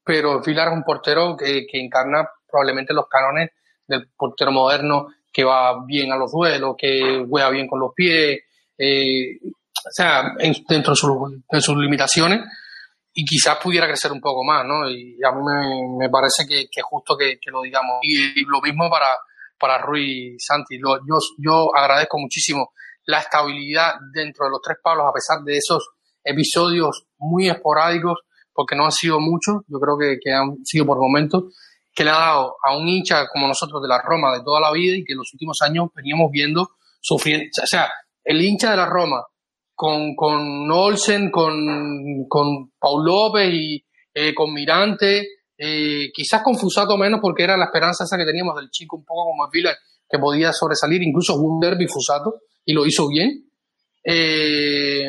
pero Vilar es un portero que, que encarna probablemente los cánones del portero moderno que va bien a los duelos, que juega bien con los pies, eh, o sea, dentro de, sus limitaciones y quizás pudiera crecer un poco más, ¿no? Y a mí me, parece que, es justo que, lo digamos. Y, lo mismo para, para Rui Santi. yo, yo agradezco muchísimo la estabilidad dentro de los tres palos, a pesar de esos episodios muy esporádicos, porque no han sido muchos, yo creo que, que han sido por momentos, que le ha dado a un hincha como nosotros de la Roma de toda la vida y que en los últimos años veníamos viendo sufriendo. O sea, el hincha de la Roma con, con Olsen, con, con Paul López y eh, con Mirante, eh, quizás con Fusato menos porque era la esperanza esa que teníamos del chico un poco como el que podía sobresalir, incluso un derby Fusato y lo hizo bien. Eh,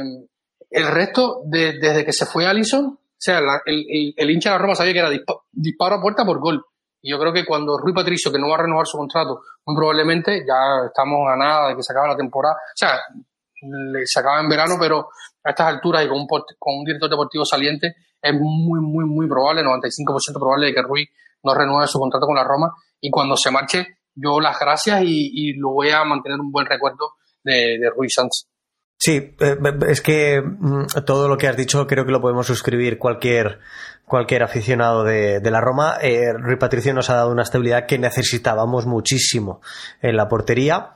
el resto, desde que se fue Allison, o sea, el, el, hincha de la Roma sabía que era disparo a puerta por gol. Y yo creo que cuando Rui Patricio, que no va a renovar su contrato, muy probablemente ya estamos a de que se acabe la temporada. O sea, se acaba en verano, pero a estas alturas y con un, con un director deportivo saliente es muy, muy, muy probable, 95% probable de que Rui no renueve su contrato con la Roma y cuando se marche yo las gracias y, lo voy a mantener un buen recuerdo de, de Rui Sanz. Sí, eh, es que mm, todo lo que has dicho creo que lo podemos suscribir cualquier, cualquier aficionado de, la Roma. Eh, Rui Patricio nos ha dado una estabilidad que necesitábamos muchísimo en la portería,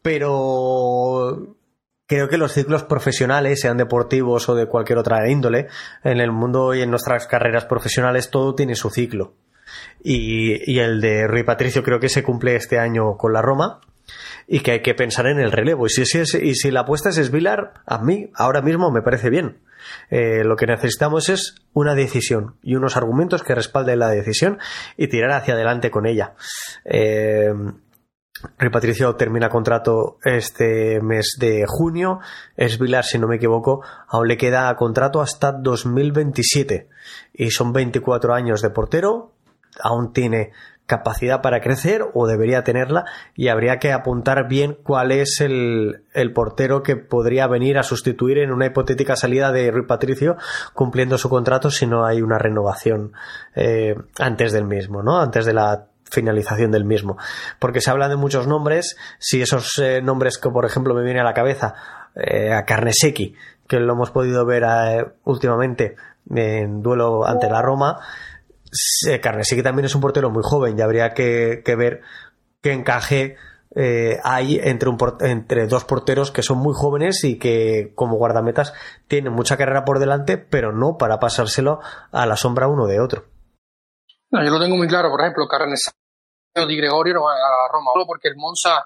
pero creo que los ciclos profesionales, sean deportivos o de cualquier otra índole, en el mundo y en nuestras carreras profesionales todo tiene su ciclo. Y, y el de Rui Patricio creo que se cumple este año con la Roma y que hay que pensar en el relevo. Y si, la apuesta es Vilar, a mí ahora mismo me parece bien. Eh, lo que necesitamos es una decisión y unos argumentos que respalden la decisión y tirar hacia adelante con ella. Eh, Patricio termina contrato este mes de junio. Es Vilar, si no me equivoco, aún le queda contrato hasta 2027. Y son 24 años de portero. Aún tiene capacidad para crecer o debería tenerla y habría que apuntar bien cuál es el, portero que podría venir a sustituir en una hipotética salida de Rui Patricio cumpliendo su contrato si no hay una renovación eh, antes del mismo, ¿no? Antes de la finalización del mismo. Porque se habla de muchos nombres, si esos eh, nombres que por ejemplo me viene a la cabeza, eh, a Carnesecchi, que lo hemos podido ver últimamente en duelo ante la Roma, sí que también es un portero muy joven y habría que, ver qué encaje eh, hay entre, un, entre dos porteros que son muy jóvenes y que como guardametas tienen mucha carrera por delante, pero no para pasárselo a la sombra uno de otro. yo lo tengo muy claro, por ejemplo, Carnes Di Gregorio no va a Roma, solo porque el Monza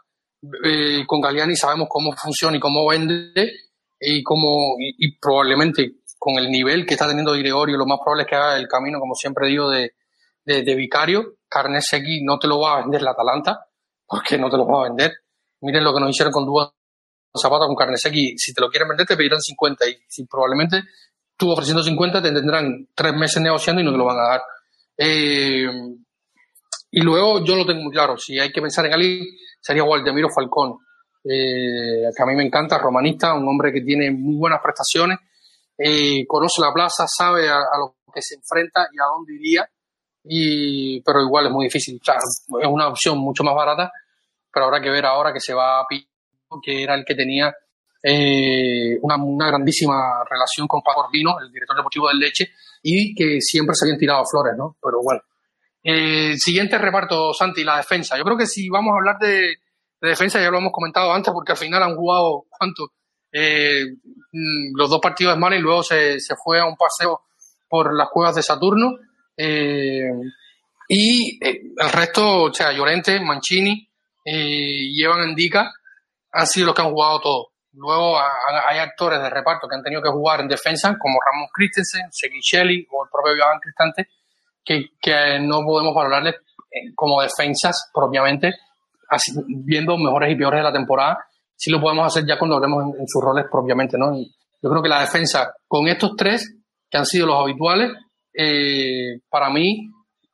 eh, con Galiani sabemos cómo funciona y cómo vende y cómo y probablemente con el nivel que está teniendo Gregorio, lo más probable es que haga el camino, como siempre digo, de, de, vicario. Carnesegui no te lo va a vender la Atalanta, porque no te lo va a vender. Miren lo que nos hicieron con Dúa Zapata con Carnesegui. Si te lo quieren vender, te pedirán 50 y si probablemente tú ofreciendo 50 te tendrán tres meses negociando y no te lo van a dar. Eh, y luego yo lo tengo muy claro, si hay que pensar en alguien, sería Waldemiro Falcón, eh, que a mí me encanta, romanista, un hombre que tiene muy buenas prestaciones, conoce la plaza, sabe a, lo que se enfrenta y a dónde iría, y, pero igual es muy difícil. es una opción mucho más barata, pero habrá que ver ahora que se va a Pino, que era el que tenía eh, una, grandísima relación con Paco Orbino, el director deportivo del Leche, y que siempre se habían tirado flores, ¿no? Pero bueno. Eh, siguiente reparto, Santi, la defensa. Yo creo que si vamos a hablar de, de defensa, ya lo hemos comentado antes, porque al final han jugado, ¿cuánto? Eh, mm, los dos partidos de Mali y luego se, se, fue a un paseo por las cuevas de Saturno. Eh, y eh, el resto, o sea, Llorente, Mancini y Evan Endica han sido los que han jugado todo. Luego hay actores de reparto que han tenido que jugar en defensa, como Ramón Christensen, Seguichelli o el propio Iván Cristante, que, que no podemos valorarles como defensas propiamente, viendo mejores y peores de la temporada sí lo podemos hacer ya cuando hablemos en, sus roles propiamente, ¿no? yo creo que la defensa, con estos tres, que han sido los habituales, eh, para mí,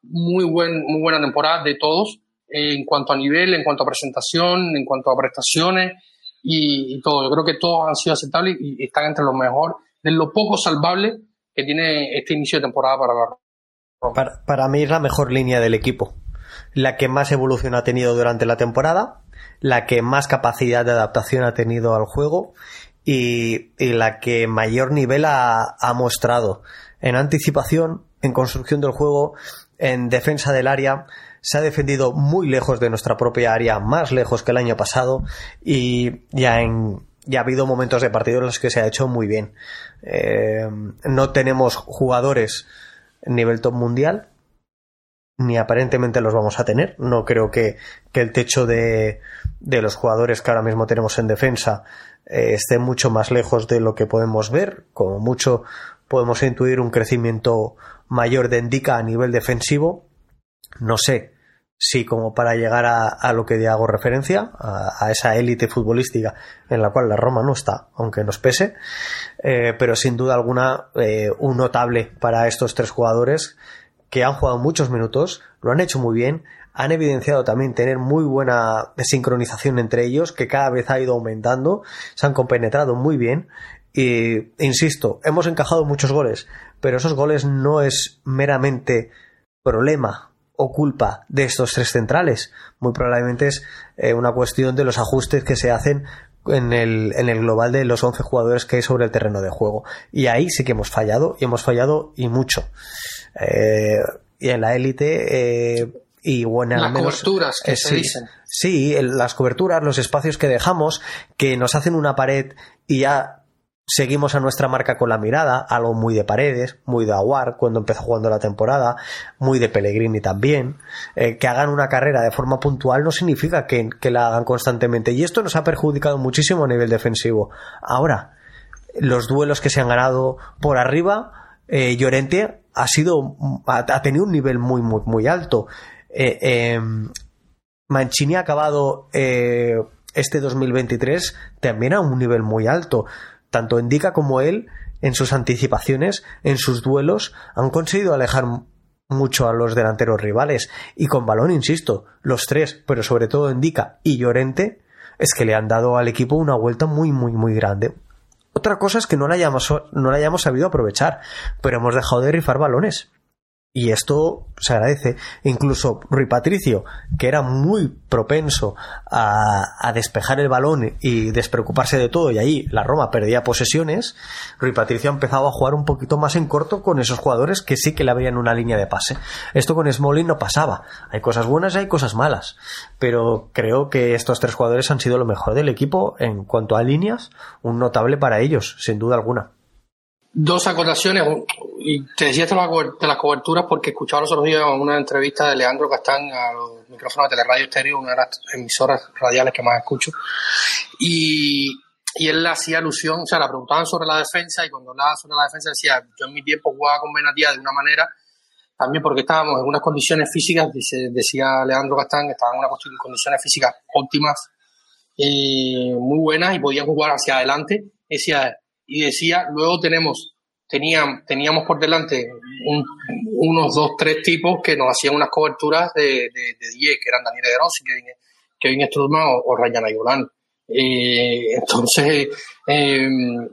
muy, buen, muy buena temporada de todos, en cuanto a nivel, en cuanto a presentación, en cuanto a prestaciones y, todo. Yo creo que todos han sido aceptables y, están entre los mejores, de lo poco salvable que tiene este inicio de temporada para la para, para mí es la mejor línea del equipo, la que más evolución ha tenido durante la temporada la que más capacidad de adaptación ha tenido al juego y, la que mayor nivel ha, mostrado en anticipación, en construcción del juego, en defensa del área. Se ha defendido muy lejos de nuestra propia área, más lejos que el año pasado y ya en, ya ha habido momentos de partido en los que se ha hecho muy bien. Eh, no tenemos jugadores nivel top mundial, ni aparentemente los vamos a tener. No creo que, el techo de, de, los jugadores que ahora mismo tenemos en defensa eh, esté mucho más lejos de lo que podemos ver. Como mucho podemos intuir un crecimiento mayor de Indica a nivel defensivo. No sé si como para llegar a, lo que hago referencia, a, esa élite futbolística en la cual la Roma no está, aunque nos pese, eh, pero sin duda alguna eh, un notable para estos tres jugadores que han jugado muchos minutos, lo han hecho muy bien, han evidenciado también tener muy buena sincronización entre ellos, que cada vez ha ido aumentando, se han compenetrado muy bien. Y, insisto, hemos encajado muchos goles, pero esos goles no es meramente problema o culpa de estos tres centrales. Muy probablemente es eh, una cuestión de los ajustes que se hacen en el, en el global de los 11 jugadores que hay sobre el terreno de juego. Y ahí sí que hemos fallado, y hemos fallado y mucho. Eh, y en la élite, eh, y bueno, las coberturas que se dicen. Sí, las coberturas, los espacios que dejamos, que nos hacen una pared y ya seguimos a nuestra marca con la mirada, algo muy de paredes, muy de Aguar cuando empezó jugando la temporada, muy de Pellegrini también. Eh, que hagan una carrera de forma puntual no significa que, la hagan constantemente. Y esto nos ha perjudicado muchísimo a nivel defensivo. Ahora, los duelos que se han ganado por arriba, eh, Llorente ha sido, ha, tenido un nivel muy, muy, muy alto. Eh, em, Mancini ha acabado este 2023 también a un nivel muy alto tanto Indica como él, en sus anticipaciones, en sus duelos, han conseguido alejar mucho a los delanteros rivales. Y con balón, insisto, los tres, pero sobre todo Indica y Llorente, es que le han dado al equipo una vuelta muy, muy, muy grande. Otra cosa es que no la hayamos, no la hayamos sabido aprovechar, pero hemos dejado de rifar balones. Y esto se agradece. Incluso Rui Patricio, que era muy propenso a, despejar el balón y despreocuparse de todo, y ahí la Roma perdía posesiones, Rui Patricio ha empezado a jugar un poquito más en corto con esos jugadores que sí que le abrían una línea de pase. Esto con Smolin no pasaba. Hay cosas buenas y hay cosas malas. Pero creo que estos tres jugadores han sido lo mejor del equipo en cuanto a líneas, un notable para ellos, sin duda alguna. Dos acotaciones, y te decía esto de las coberturas porque escuchaba los otros días una entrevista de Leandro Castán a los micrófonos de Teleradio Estéreo, una de las emisoras radiales que más escucho, y, y él hacía alusión, o sea, la preguntaban sobre la defensa y cuando hablaba sobre la defensa decía, yo en mi tiempo jugaba con Benatía de una manera, también porque estábamos en unas condiciones físicas, decía Leandro Castán, estaban en unas condiciones físicas óptimas, y muy buenas y podían jugar hacia adelante, decía y decía, luego tenemos, teníamos, teníamos por delante unos dos, tres tipos que nos hacían unas coberturas de 10, que eran Daniel De Rossi, Kevin, Kevin o, o Ryan Ayolán. Eh, entonces, em,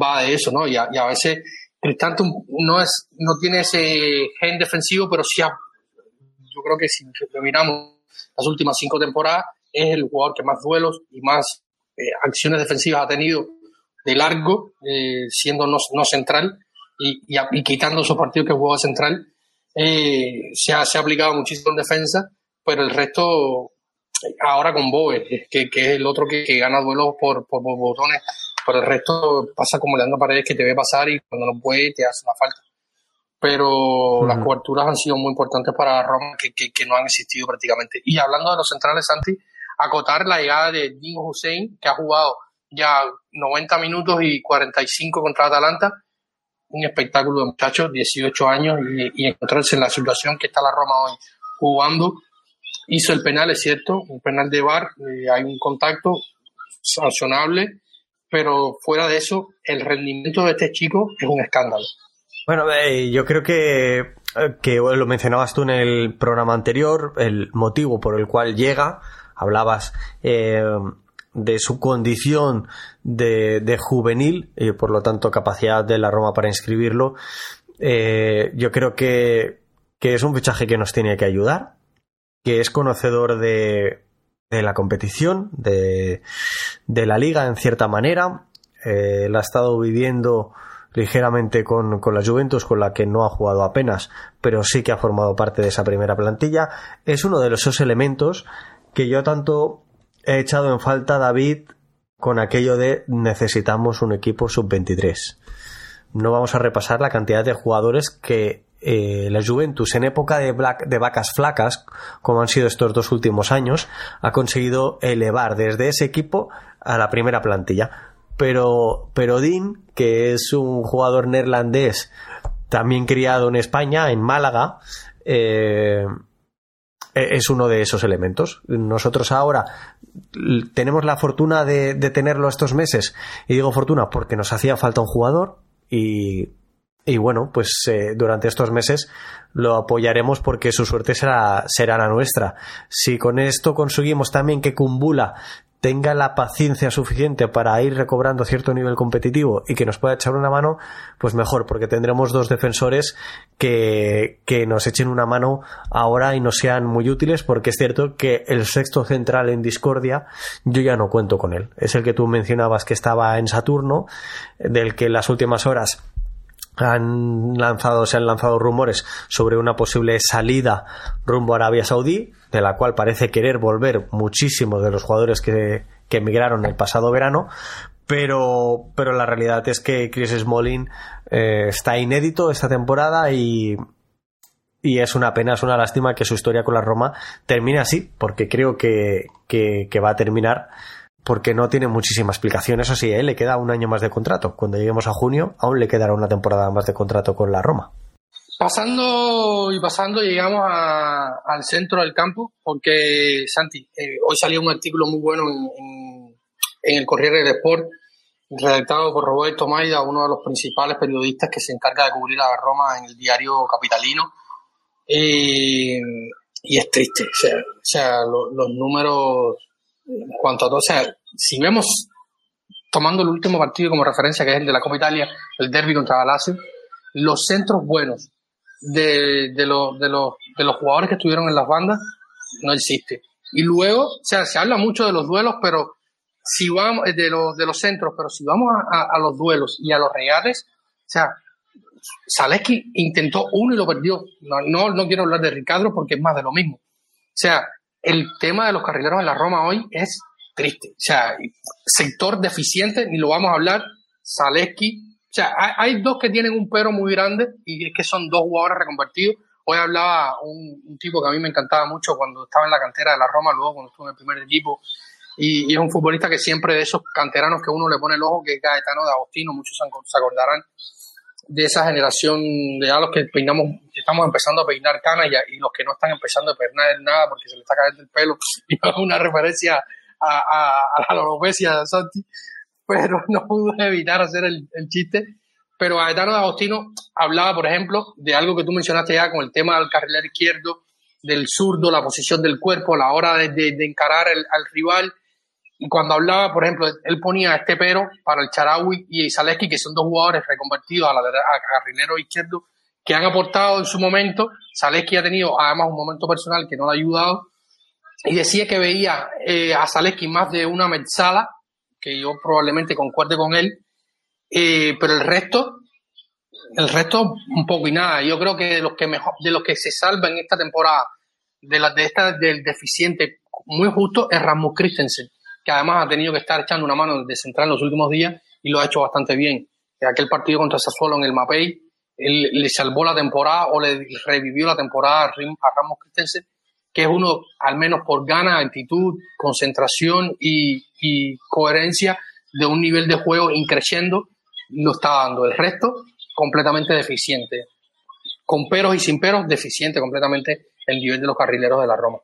va de eso, ¿no? Y a, veces Cristante no, es, no tiene ese gen defensivo, pero sí, yo creo que si miramos las últimas cinco temporadas, es el jugador que más duelos y más eh, acciones defensivas ha tenido de largo, eh, siendo no, central y, y, quitando su partido que jugaba central, eh, se, ha, se, ha, aplicado muchísimo en defensa, pero el resto, ahora con Boe, que, que, es el otro que, que gana duelos por, por, botones, pero el resto pasa como Leandro Paredes que te ve pasar y cuando no puede te hace una falta. Pero las coberturas han sido muy importantes para Roma, que, que, no han existido prácticamente. Y hablando de los centrales, Santi, acotar la llegada de Dino Hussein, que ha jugado ya 90 minutos y 45 contra Atalanta. Un espectáculo de muchachos, 18 años, y, encontrarse en la situación que está la Roma hoy jugando. Hizo el penal, es cierto, un penal de bar, eh, hay un contacto sancionable, pero fuera de eso, el rendimiento de este chico es un escándalo. Bueno, eh, yo creo que, eh, que lo mencionabas tú en el programa anterior, el motivo por el cual llega, hablabas de su condición de, juvenil y por lo tanto capacidad de la Roma para inscribirlo, eh, yo creo que, es un fichaje que nos tiene que ayudar, que es conocedor de, de la competición, de, de, la liga en cierta manera, eh, la ha estado viviendo ligeramente con, con la Juventus, con la que no ha jugado apenas, pero sí que ha formado parte de esa primera plantilla. Es uno de esos elementos que yo tanto he echado en falta David con aquello de necesitamos un equipo sub-23. No vamos a repasar la cantidad de jugadores que eh, la Juventus en época de, vacas flacas, como han sido estos dos últimos años, ha conseguido elevar desde ese equipo a la primera plantilla. Pero, pero Dean, que es un jugador neerlandés también criado en España, en Málaga, eh, es uno de esos elementos. Nosotros ahora tenemos la fortuna de, tenerlo estos meses, y digo fortuna porque nos hacía falta un jugador y, y bueno, pues eh, durante estos meses lo apoyaremos porque su suerte será, será la nuestra. Si con esto conseguimos también que Kumbula tenga la paciencia suficiente para ir recobrando cierto nivel competitivo y que nos pueda echar una mano, pues mejor, porque tendremos dos defensores que, que nos echen una mano ahora y nos sean muy útiles, porque es cierto que el sexto central en discordia, yo ya no cuento con él. Es el que tú mencionabas que estaba en Saturno, del que en las últimas horas han lanzado, se han lanzado rumores sobre una posible salida rumbo a Arabia Saudí, de la cual parece querer volver muchísimos de los jugadores que, emigraron el pasado verano, pero, pero la realidad es que Chris Smolin eh, está inédito esta temporada y, y es una pena, es una lástima que su historia con la Roma termine así, porque creo que, que, que va a terminar porque no tiene muchísima explicación. Eso sí, ¿eh? le queda un año más de contrato. Cuando lleguemos a junio, aún le quedará una temporada más de contrato con la Roma. Pasando y pasando, llegamos al centro del campo, porque Santi, eh, hoy salió un artículo muy bueno en, el Corriere del Sport, redactado por Roberto Maida, uno de los principales periodistas que se encarga de cubrir a Roma en el diario capitalino. Y es triste, o sea, los números en cuanto a todo, o sea, si vemos, tomando el último partido como referencia, que es el de la Copa Italia, el derby contra Lazio, los centros buenos de, de, los, de, los, de los jugadores que estuvieron en las bandas no existe. Y luego, o sea, se habla mucho de los duelos, pero si vamos, eh, de los, de los centros, pero si vamos a, los duelos y a los reales, o sea, Zaleski intentó uno y lo perdió. No, no, no quiero hablar de Ricardo porque es más de lo mismo. O sea, el tema de los carrileros en la Roma hoy es triste. O sea, sector deficiente, ni lo vamos a hablar. Zaleski. O sea, hay, dos que tienen un pero muy grande y es que son dos jugadores reconvertidos. Hoy hablaba un, tipo que a mí me encantaba mucho cuando estaba en la cantera de la Roma, luego cuando estuvo en el primer equipo. Y, es un futbolista que siempre de esos canteranos que uno le pone el ojo, que es Gaetano de Agostino, muchos se acordarán de esa generación de a los que peinamos, estamos empezando a peinar canas y, los que no están empezando a peinar nada porque se le está cayendo el pelo. Y es una referencia a, a, la alopecia de Santi, pero no pude evitar hacer el, chiste. Pero Gaetano de Agostino hablaba, por ejemplo, de algo que tú mencionaste ya con el tema del carrilero izquierdo, del zurdo, la posición del cuerpo, la hora de, de, encarar al rival y cuando hablaba, por ejemplo, él ponía este pero para el Charawi y Zaleski, que son dos jugadores reconvertidos a la a carrilero izquierdo, que han aportado en su momento. Zaleski ha tenido además un momento personal que no le ha ayudado. Y decía que veía eh, a Zaleski más de una mezzala, que yo probablemente concuerde con él, eh, pero el resto, el resto un poco y nada. Yo creo que de los que mejor, de los que se salvan esta temporada, de la de esta del deficiente muy justo, es Rasmus Christensen que además ha tenido que estar echando una mano de central en los últimos días y lo ha hecho bastante bien. Aquel partido contra Sassuolo en el Mapei, le salvó la temporada o le revivió la temporada a Ramos Christensen, que es uno, al menos por gana, actitud, concentración y, coherencia de un nivel de juego increciendo, lo está dando. El resto, completamente deficiente. Con peros y sin peros, deficiente completamente el nivel de los carrileros de la Roma.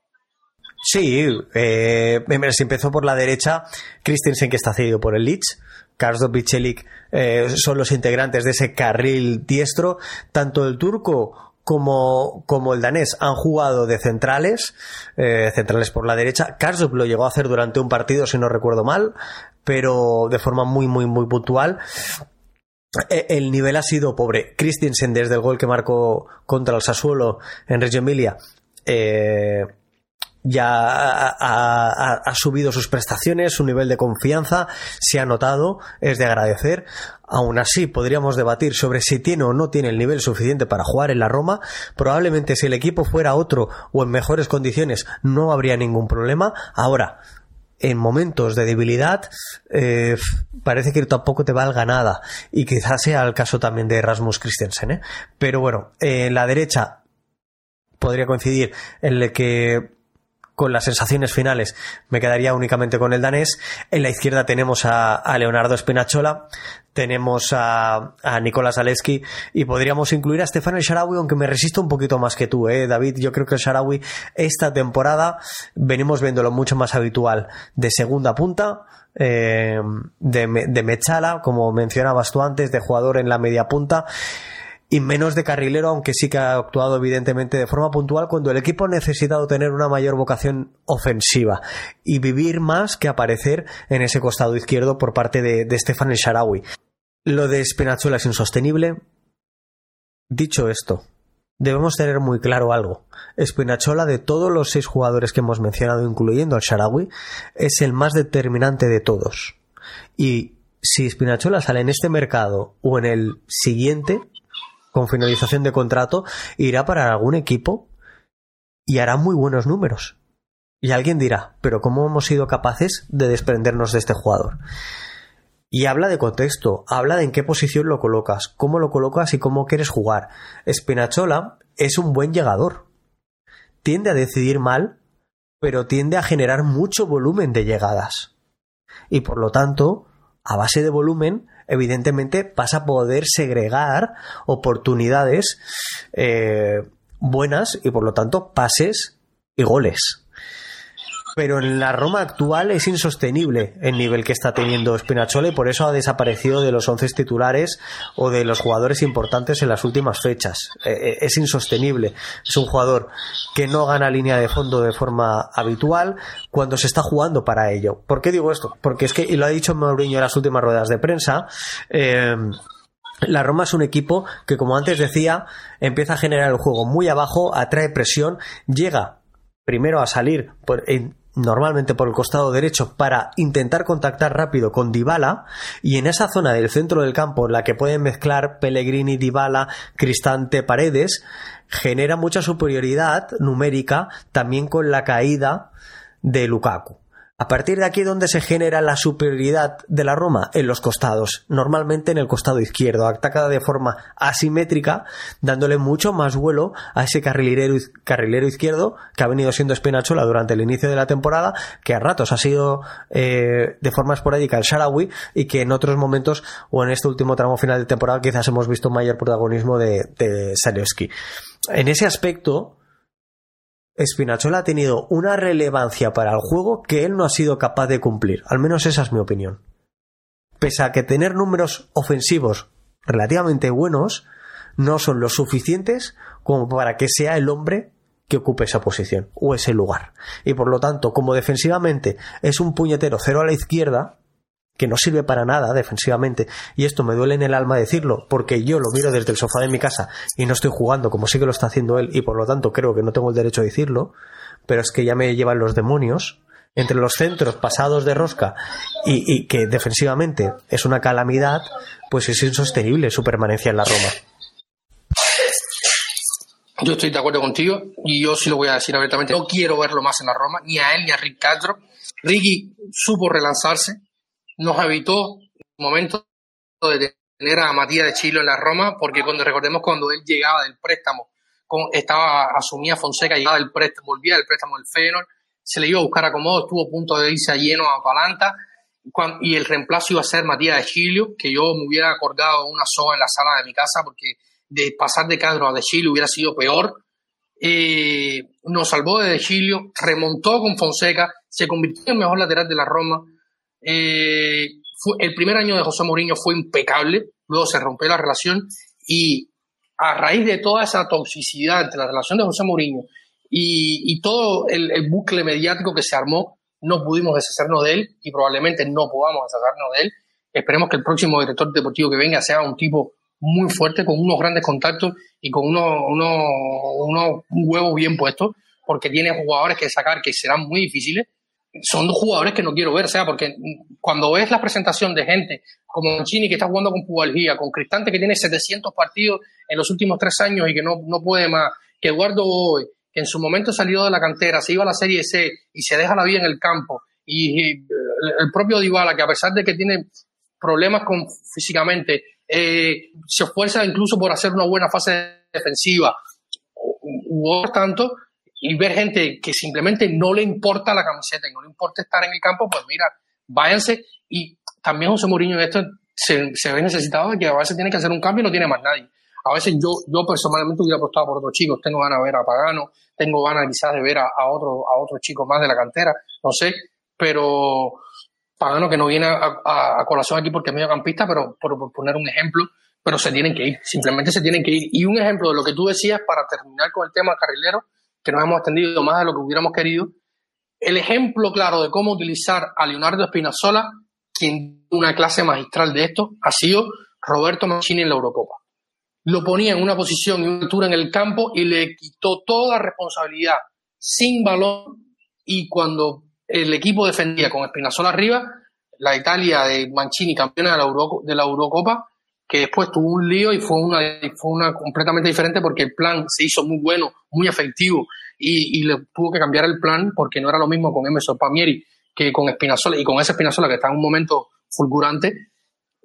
Sí, eh, empezó por la derecha, Christensen que está cedido por el Leeds, Carlos Bichelik eh, son los integrantes de ese carril diestro, tanto el turco como, como el danés han jugado de centrales, eh, centrales por la derecha. Carlos lo llegó a hacer durante un partido, si no recuerdo mal, pero de forma muy, muy, muy puntual. E, el nivel ha sido pobre. Christensen, desde el gol que marcó contra el Sassuolo en Reggio Emilia, eh, ya ha, subido sus prestaciones, su nivel de confianza se ha notado, es de agradecer. Aún así, podríamos debatir sobre si tiene o no tiene el nivel suficiente para jugar en la Roma. Probablemente si el equipo fuera otro o en mejores condiciones no habría ningún problema. Ahora, en momentos de debilidad eh, parece que tampoco te valga nada y quizás sea el caso también de Erasmus Christensen. ¿eh? Pero bueno, en la derecha podría coincidir en el que con las sensaciones finales me quedaría únicamente con el danés. En la izquierda tenemos a, Leonardo Spinachola, tenemos a, Nicolás Zaleski y podríamos incluir a Stefano El Sharawi, aunque me resisto un poquito más que tú, ¿eh, David. Yo creo que el Sharawi esta temporada venimos viéndolo mucho más habitual de segunda punta. Eh, de, de Mechala, como mencionabas tú antes, de jugador en la media punta y menos de carrilero, aunque sí que ha actuado evidentemente de forma puntual cuando el equipo ha necesitado tener una mayor vocación ofensiva y vivir más que aparecer en ese costado izquierdo por parte de, de Stefan El Sharawi. Lo de Spinazzola es insostenible. Dicho esto, debemos tener muy claro algo. Spinachola, de todos los seis jugadores que hemos mencionado, incluyendo al Sharawi, es el más determinante de todos. Y si Spinachola sale en este mercado o en el siguiente, con finalización de contrato, irá para algún equipo y hará muy buenos números. Y alguien dirá, pero ¿cómo hemos sido capaces de desprendernos de este jugador? Y habla de contexto, habla de en qué posición lo colocas, cómo lo colocas y cómo quieres jugar. Spinachola es un buen llegador. Tiende a decidir mal, pero tiende a generar mucho volumen de llegadas. Y por lo tanto, a base de volumen, evidentemente vas a poder segregar oportunidades eh, buenas y por lo tanto pases y goles. Pero en la Roma actual es insostenible el nivel que está teniendo Spinazzola y por eso ha desaparecido de los once titulares o de los jugadores importantes en las últimas fechas. Eh, eh, es insostenible. Es un jugador que no gana línea de fondo de forma habitual cuando se está jugando para ello. ¿Por qué digo esto? Porque es que, y lo ha dicho Mourinho en las últimas ruedas de prensa, eh, la Roma es un equipo que, como antes decía, empieza a generar el juego muy abajo, atrae presión, llega primero a salir por, normalmente por el costado derecho para intentar contactar rápido con Dybala y en esa zona del centro del campo en la que pueden mezclar Pellegrini, Dybala, Cristante, Paredes genera mucha superioridad numérica también con la caída de Lukaku. A partir de aquí, ¿dónde se genera la superioridad de la Roma? En los costados, normalmente en el costado izquierdo, atacada de forma asimétrica, dándole mucho más vuelo a ese carrilero, izquierdo que ha venido siendo Spinachola durante el inicio de la temporada, que a ratos ha sido eh, de forma esporádica el Sharawi y que en otros momentos o en este último tramo final de temporada quizás hemos visto mayor protagonismo de, de En ese aspecto, Spinachola ha tenido una relevancia para el juego que él no ha sido capaz de cumplir. Al menos esa es mi opinión. Pese a que tener números ofensivos relativamente buenos, no son lo suficientes como para que sea el hombre que ocupe esa posición o ese lugar. Y por lo tanto, como defensivamente es un puñetero cero a la izquierda, que no sirve para nada defensivamente, y esto me duele en el alma decirlo, porque yo lo miro desde el sofá de mi casa y no estoy jugando como sí que lo está haciendo él, y por lo tanto creo que no tengo el derecho a decirlo, pero es que ya me llevan los demonios entre los centros pasados de rosca y, que defensivamente es una calamidad, pues es insostenible su permanencia en la Roma. Yo estoy de acuerdo contigo y yo sí lo voy a decir abiertamente. No quiero verlo más en la Roma, ni a él ni a Rick Castro. Ricky supo relanzarse, nos evitó un momento de tener a Matías de Chilo en la Roma, porque cuando recordemos cuando él llegaba del préstamo, estaba asumía Fonseca, llegaba del préstamo, volvía del préstamo del Feyenoord, se le iba a buscar acomodo, estuvo a punto de irse a lleno a Palanta, y el reemplazo iba a ser Matías de Chilio, que yo me hubiera acordado una soga en la sala de mi casa, porque de pasar de Cadro a de Chilio hubiera sido peor. Eh, nos salvó de De Chilio, remontó con Fonseca, se convirtió en el mejor lateral de la Roma, eh, el primer año de José Mourinho fue impecable, luego se rompió la relación y a raíz de toda esa toxicidad entre la relación de José Mourinho y, todo el, bucle mediático que se armó, no pudimos deshacernos de él y probablemente no podamos deshacernos de él. Esperemos que el próximo director deportivo que venga sea un tipo muy fuerte, con unos grandes contactos y con unos, unos, unos huevos bien puestos, porque tiene jugadores que sacar que serán muy difíciles son dos jugadores que no quiero ver, o sea, porque cuando ves la presentación de gente como Chini que está jugando con pubalgía, con Cristante que tiene 700 partidos en los últimos tres años y que no, no puede más, que Eduardo Boy, que en su momento salió de la cantera, se iba a la Serie C y se deja la vida en el campo, y, el propio Dybala, que a pesar de que tiene problemas con, físicamente, eh, se esfuerza incluso por hacer una buena fase defensiva, o tanto, y ver gente que simplemente no le importa la camiseta y no le importa estar en el campo, pues mira, váyanse. Y también José Mourinho en esto se, ve necesitado de que a veces tiene que hacer un cambio y no tiene más nadie. A veces yo, yo personalmente hubiera apostado por otros chicos. Tengo ganas de ver a Pagano, tengo ganas quizás de ver a, a otros a otros chicos más de la cantera, no sé, pero Pagano que no viene a, a, colación aquí porque es mediocampista, pero por, poner un ejemplo, pero se tienen que ir, simplemente se tienen que ir. Y un ejemplo de lo que tú decías para terminar con el tema carrilero, que nos hemos extendido más de lo que hubiéramos querido, el ejemplo claro de cómo utilizar a Leonardo Espinazola, quien una clase magistral de esto, ha sido Roberto Mancini en la Eurocopa. Lo ponía en una posición y una altura en el campo y le quitó toda responsabilidad sin balón y cuando el equipo defendía con Espinazola arriba, la Italia de Mancini campeona de la, de la Eurocopa, que después tuvo un lío y fue una, fue una completamente diferente porque el plan se hizo muy bueno, muy efectivo y, le tuvo que cambiar el plan porque no era lo mismo con Emerson Pamieri que con Espinazola y con esa Espinazola que está en un momento fulgurante,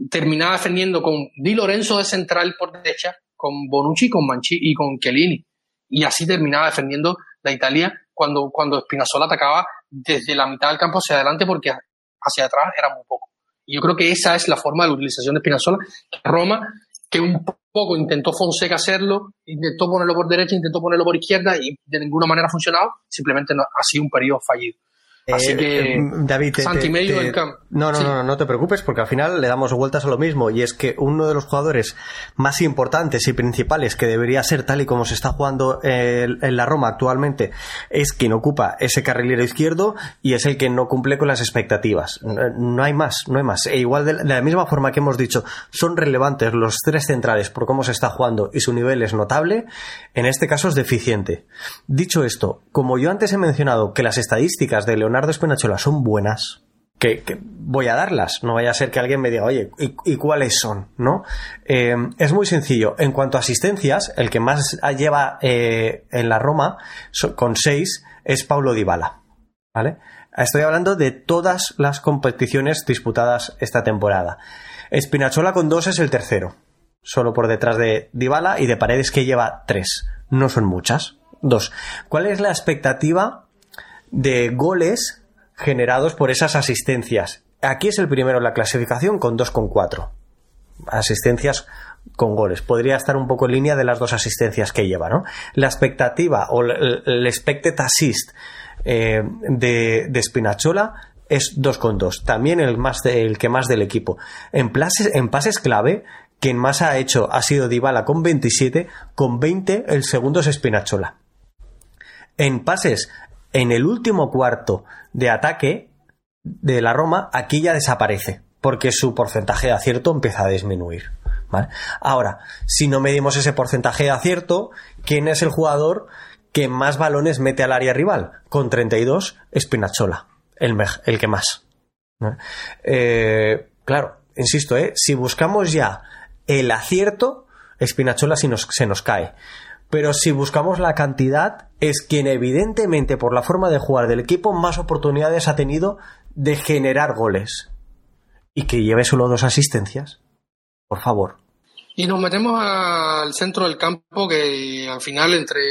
terminaba defendiendo con Di Lorenzo de central por derecha, con Bonucci con Manchi y con Chiellini. Y así terminaba defendiendo la Italia cuando, cuando Spinazzola atacaba desde la mitad del campo hacia adelante porque hacia atrás era muy poco. Yo creo que esa es la forma de la utilización de Spinazzola, Roma, que un poco intentó Fonseca hacerlo, intentó ponerlo por derecha, intentó ponerlo por izquierda y de ninguna manera ha funcionado, simplemente no, ha sido un periodo fallido. Así Eh, que eh, David, te- Santi te- medio te- del campo. No, no, Sí. no, no te preocupes porque al final le damos vueltas a lo mismo y es que uno de los jugadores más importantes y principales que debería ser tal y como se está jugando en la Roma actualmente es quien ocupa ese carrilero izquierdo y es el que no cumple con las expectativas. No, hay más, no hay más. E igual de la misma forma que hemos dicho, son relevantes los tres centrales por cómo se está jugando y su nivel es notable, en este caso es deficiente. Dicho esto, como yo antes he mencionado que las estadísticas de Leonardo Spenachola son buenas, que, voy a darlas, no vaya a ser que alguien me diga, oye, ¿y, cuáles son? ¿No? Eh, es muy sencillo. En cuanto a asistencias, el que más lleva eh, en la Roma, con seis, es Paulo Dybala. ¿Vale? Estoy hablando de todas las competiciones disputadas esta temporada. Spinachola con dos es el tercero, solo por detrás de Dybala y de Paredes que lleva tres. No son muchas. Dos. ¿Cuál es la expectativa de goles generados por esas asistencias? Aquí es el primero en la clasificación con 2,4 asistencias con goles. Podría estar un poco en línea de las dos asistencias que lleva, ¿no? La expectativa o el, expected assist eh, de, de Spinachola es 2,2. También el, más el que más del equipo. En, en pases clave, quien más ha hecho ha sido Dybala con 27, con 20 el segundo es Spinachola. En pases, en el último cuarto de ataque de la Roma, aquí ya desaparece, porque su porcentaje de acierto empieza a disminuir. Ahora, si no medimos ese porcentaje de acierto, ¿quién es el jugador que más balones mete al área rival? Con 32, Spinachola, el, el que más. Eh, claro, insisto, ¿eh? si buscamos ya el acierto, Spinachola sí nos- se nos cae. Pero si buscamos la cantidad, es quien evidentemente por la forma de jugar del equipo más oportunidades ha tenido de generar goles. Y que lleve solo dos asistencias. Por favor. Y nos metemos al centro del campo que al final entre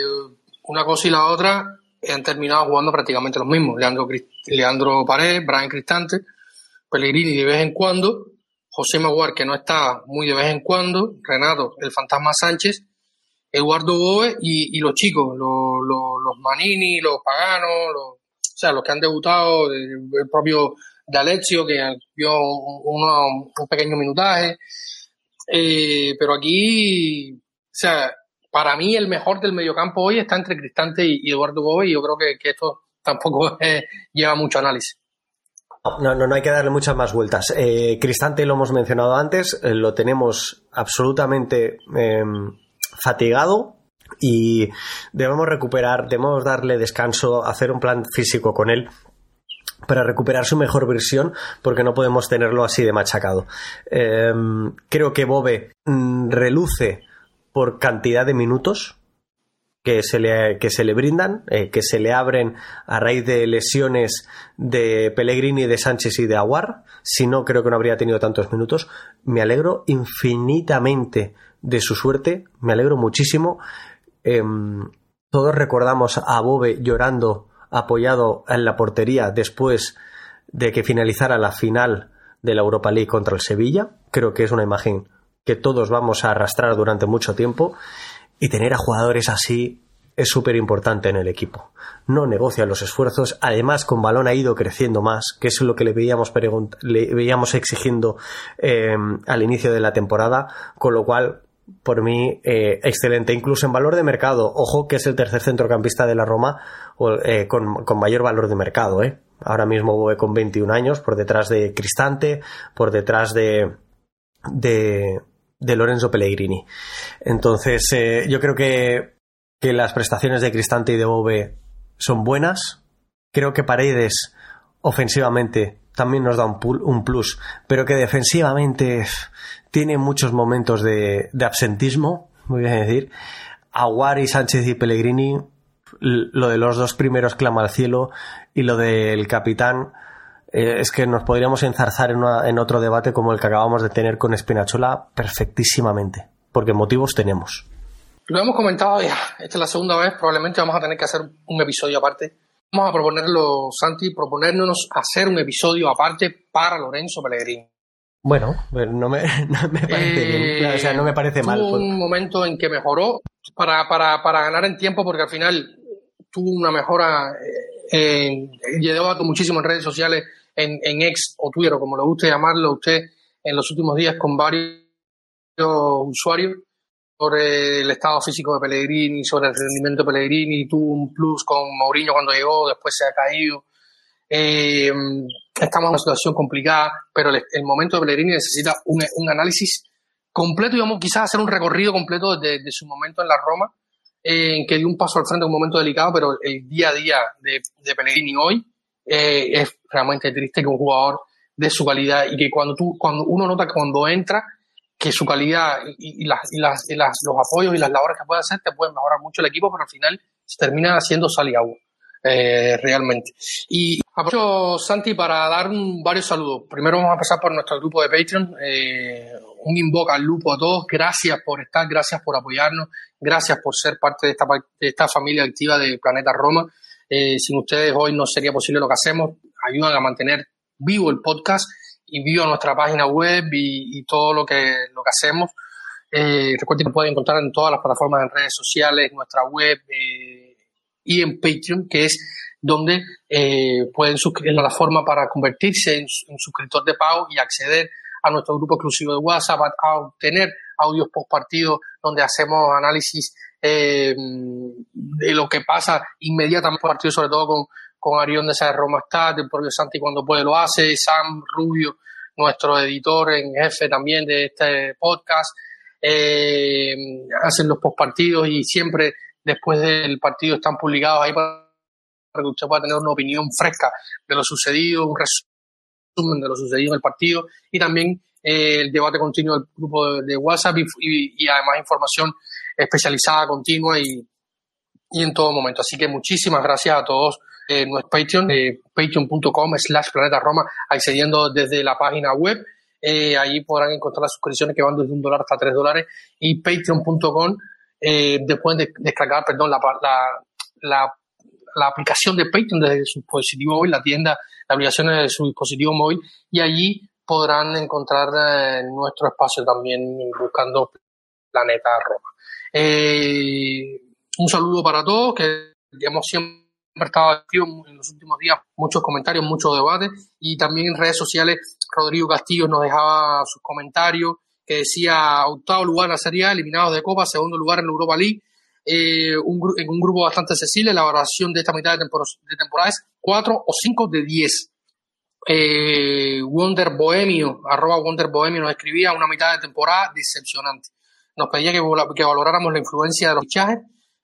una cosa y la otra han terminado jugando prácticamente los mismos. Leandro, Leandro Paredes, Brian Cristante, Pellegrini de vez en cuando, José Maguar que no está muy de vez en cuando, Renato, el fantasma Sánchez, Eduardo Boe y, los chicos, los, Manini, los Paganos, o sea, los que han debutado, el, propio D'Alessio que dio un, pequeño minutaje. Eh, pero aquí, o sea, para mí el mejor del mediocampo hoy está entre Cristante y, Eduardo Bobe y yo creo que, esto tampoco lleva mucho análisis. No, no, hay que darle muchas más vueltas. Eh, Cristante lo hemos mencionado antes, eh, lo tenemos absolutamente eh, fatigado y debemos recuperar, debemos darle descanso, hacer un plan físico con él para recuperar su mejor versión porque no podemos tenerlo así de machacado. Eh, creo que Bobe mm, reluce por cantidad de minutos que se le, que se le brindan, eh, que se le abren a raíz de lesiones de Pellegrini, de Sánchez y de Aguar. Si no, creo que no habría tenido tantos minutos. Me alegro infinitamente de su suerte, me alegro muchísimo. Em, todos recordamos a Bobe llorando apoyado en la portería después de que finalizara la final de la Europa League contra el Sevilla. Creo que es una imagen que todos vamos a arrastrar durante mucho tiempo y tener a jugadores así es súper importante en el equipo. No negocia los esfuerzos, además con balón ha ido creciendo más, que es lo que le veíamos, le veíamos exigiendo eh, al inicio de la temporada, con lo cual por mí, eh, excelente. Incluso en valor de mercado. Ojo que es el tercer centrocampista de la Roma eh, con, mayor valor de mercado. ¿eh? Ahora mismo voy con 21 años, por detrás de Cristante, por detrás de, de, Lorenzo Pellegrini. Entonces, yo creo que, que las prestaciones de Cristante y de Bove son buenas. Creo que Paredes, ofensivamente, también nos da un, un plus, pero que defensivamente tiene muchos momentos de, absentismo, voy a decir. Aguari, Sánchez y Pellegrini, lo de los dos primeros clama al cielo y lo del capitán eh, es que nos podríamos enzarzar en, en, otro debate como el que acabamos de tener con Espinachola perfectísimamente, porque motivos tenemos. Lo hemos comentado ya, esta es la segunda vez, probablemente vamos a tener que hacer un episodio aparte. Vamos a proponerlo, Santi, proponernos hacer un episodio aparte para Lorenzo Pellegrini. Bueno, no me, parece bien. O sea, no me parece mal. Tuvo un momento en que mejoró para, para, para ganar en tiempo, porque al final tuvo una mejora. Eh, llevado muchísimo en redes sociales, en, en ex o Twitter, como le guste llamarlo usted, en los últimos días con varios usuarios sobre el estado físico de Pellegrini, sobre el rendimiento de Pellegrini. Tuvo un plus con Mourinho cuando llegó, después se ha caído. Eh, estamos en una situación complicada, pero el, momento de Pellegrini necesita un, análisis completo y vamos quizás a hacer un recorrido completo desde, su momento en la Roma, en que dio un paso al frente en un momento delicado, pero el día a día de, Pellegrini hoy eh, es realmente triste que un jugador de su calidad y que cuando tú, cuando uno nota cuando entra, que su calidad y, las, y, las, los apoyos y las labores que puede hacer te pueden mejorar mucho el equipo, pero al final se termina haciendo sal y agua. Eh, realmente. Y aprovecho, Santi, para dar varios saludos. Primero vamos a pasar por nuestro grupo de Patreon. Eh, un invoca al lupo a todos. Gracias por estar, gracias por apoyarnos, gracias por ser parte de esta, de esta familia activa de Planeta Roma. Eh, sin ustedes hoy no sería posible lo que hacemos. Ayudan a mantener vivo el podcast y vivo nuestra página web y, todo lo que, lo que hacemos. recuerden que pueden encontrar en todas las plataformas en redes sociales, nuestra web, y en Patreon, que es donde eh, pueden suscribir la plataforma para convertirse en, suscriptor de pago y acceder a nuestro grupo exclusivo de WhatsApp, a, obtener audios post partido donde hacemos análisis eh, de lo que pasa inmediatamente post partido, sobre todo con, con Arión de San Roma Stad, el propio Santi cuando puede lo hace, Sam Rubio, nuestro editor en jefe también de este podcast, eh, hacen los post partidos y siempre después del partido están publicados ahí para que usted pueda tener una opinión fresca de lo sucedido, un resumen de lo sucedido en el partido y también eh, el debate continuo del grupo de, WhatsApp y, además información especializada, continua y, en todo momento. Así que muchísimas gracias a todos. Eh, nuestro Patreon, eh, patreon.com slash planeta Roma, accediendo desde la página web. Eh, ahí podrán encontrar las suscripciones que van desde un dólar hasta tres dólares y patreon.com eh, después de descargar perdón, la, la, la, aplicación de Patreon desde su dispositivo móvil, la tienda de aplicaciones de su dispositivo móvil, y allí podrán encontrar eh, nuestro espacio también buscando Planeta Roma. Eh, un saludo para todos, que hemos siempre estado activos en los últimos días, muchos comentarios, muchos debates, y también en redes sociales Rodrigo Castillo nos dejaba sus comentarios, que decía octavo lugar en la Serie A, eliminados de Copa, segundo lugar en la Europa League, eh, un, en un grupo bastante accesible. La valoración de esta mitad de, temporada, es 4 o 5 de 10. Eh, Wonder Bohemio, arroba Wonder Bohemio, nos escribía una mitad de temporada decepcionante. Nos pedía que, que valoráramos la influencia de los fichajes,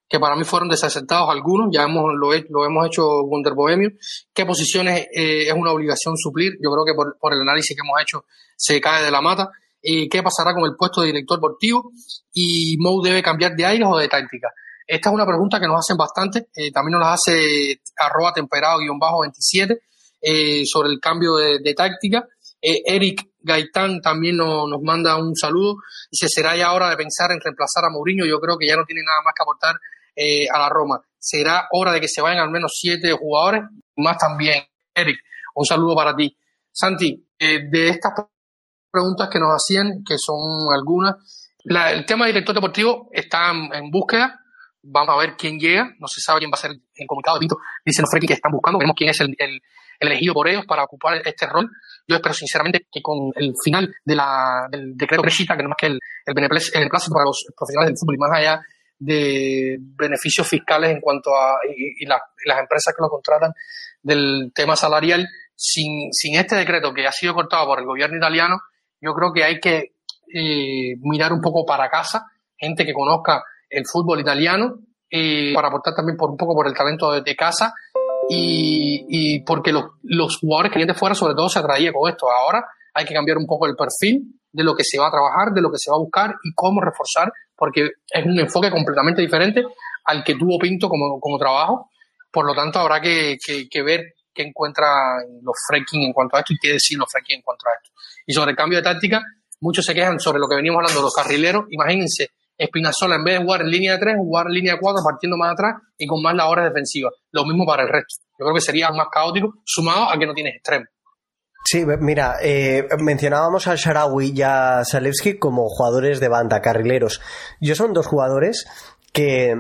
que para mí fueron desacertados algunos, ya hemos, lo, lo hemos hecho Wonder Bohemio. ¿Qué posiciones eh, es una obligación suplir? Yo creo que por, por, el análisis que hemos hecho se cae de la mata eh, qué pasará con el puesto de director deportivo y Mou debe cambiar de aires o de táctica. Esta es una pregunta que nos hacen bastante, eh, también nos la hace arroba temperado-27 eh, sobre el cambio de, táctica. Eh, Eric Gaitán también nos manda un saludo. Dice, será ya hora de pensar en reemplazar a Mourinho. Yo creo que ya no tiene nada más que aportar a la Roma. Será hora de que se vayan al menos siete jugadores, más también. Eric, un saludo para ti. Santi, de estas preguntas que nos hacían, que son algunas. el tema de director deportivo está en, búsqueda. Vamos a ver quién llega. No se sabe quién va a ser el comunicado Pinto. Dicen los que están buscando. Veremos quién es el, elegido por ellos para ocupar este rol. Yo espero sinceramente que con el final de la, del decreto Brexit, que no más que el, el, beneplácito para los profesionales del fútbol y más allá de beneficios fiscales en cuanto a y, las empresas que lo contratan del tema salarial, sin, sin este decreto que ha sido cortado por el gobierno italiano, yo creo que hay que eh, mirar un poco para casa, gente que conozca el fútbol italiano, eh, para aportar también por un poco por el talento de, casa y, porque los, los jugadores que vienen de fuera sobre todo se atraía con esto. Ahora hay que cambiar un poco el perfil de lo que se va a trabajar, de lo que se va a buscar y cómo reforzar, porque es un enfoque completamente diferente al que tuvo Pinto como, como trabajo. Por lo tanto, habrá que, que, ver qué encuentran los fracking en cuanto a esto y qué decir los fracking en cuanto a esto. Y sobre el cambio de táctica, muchos se quejan sobre lo que venimos hablando de los carrileros. Imagínense, Espinazola en vez de jugar en línea de 3, jugar en línea de 4 partiendo más atrás y con más labores defensivas. Lo mismo para el resto. Yo creo que sería más caótico, sumado a que no tienes extremo. Sí, mira, eh, mencionábamos al Sharawi y a Salevski como jugadores de banda, carrileros. Yo son dos jugadores que,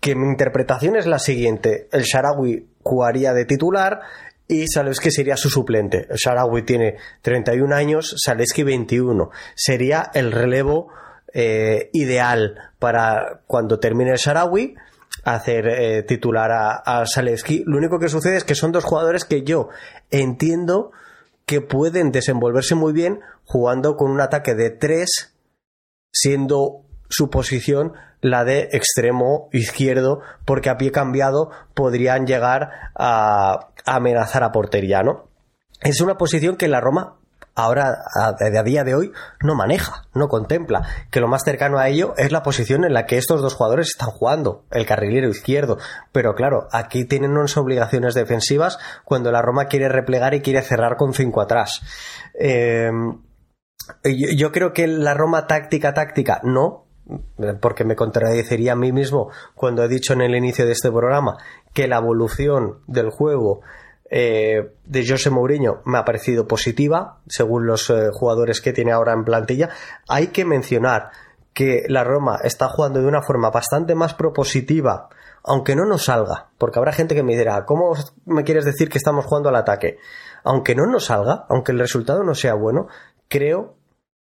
que mi interpretación es la siguiente. El Sharawi jugaría de titular y Salevski sería su suplente. Sharawi tiene 31 años, Salevski 21. Sería el relevo eh, ideal para cuando termine el Sharawi hacer eh, titular a, a Lo único que sucede es que son dos jugadores que yo entiendo que pueden desenvolverse muy bien jugando con un ataque de tres, siendo su posición la de extremo izquierdo, porque a pie cambiado podrían llegar a, amenazar a portería, ¿no? Es una posición que la Roma ahora a, día de hoy no maneja, no contempla, que lo más cercano a ello es la posición en la que estos dos jugadores están jugando, el carrilero izquierdo. Pero claro, aquí tienen unas obligaciones defensivas cuando la Roma quiere replegar y quiere cerrar con cinco atrás. Eh, yo, creo que la Roma táctica, táctica, no, porque me contradeciría a mí mismo cuando he dicho en el inicio de este programa que la evolución del juego eh, de José Mourinho me ha parecido positiva, según los eh, jugadores que tiene ahora en plantilla. Hay que mencionar que la Roma está jugando de una forma bastante más propositiva, aunque no nos salga, porque habrá gente que me dirá, ¿cómo me quieres decir que estamos jugando al ataque? Aunque no nos salga, aunque el resultado no sea bueno, creo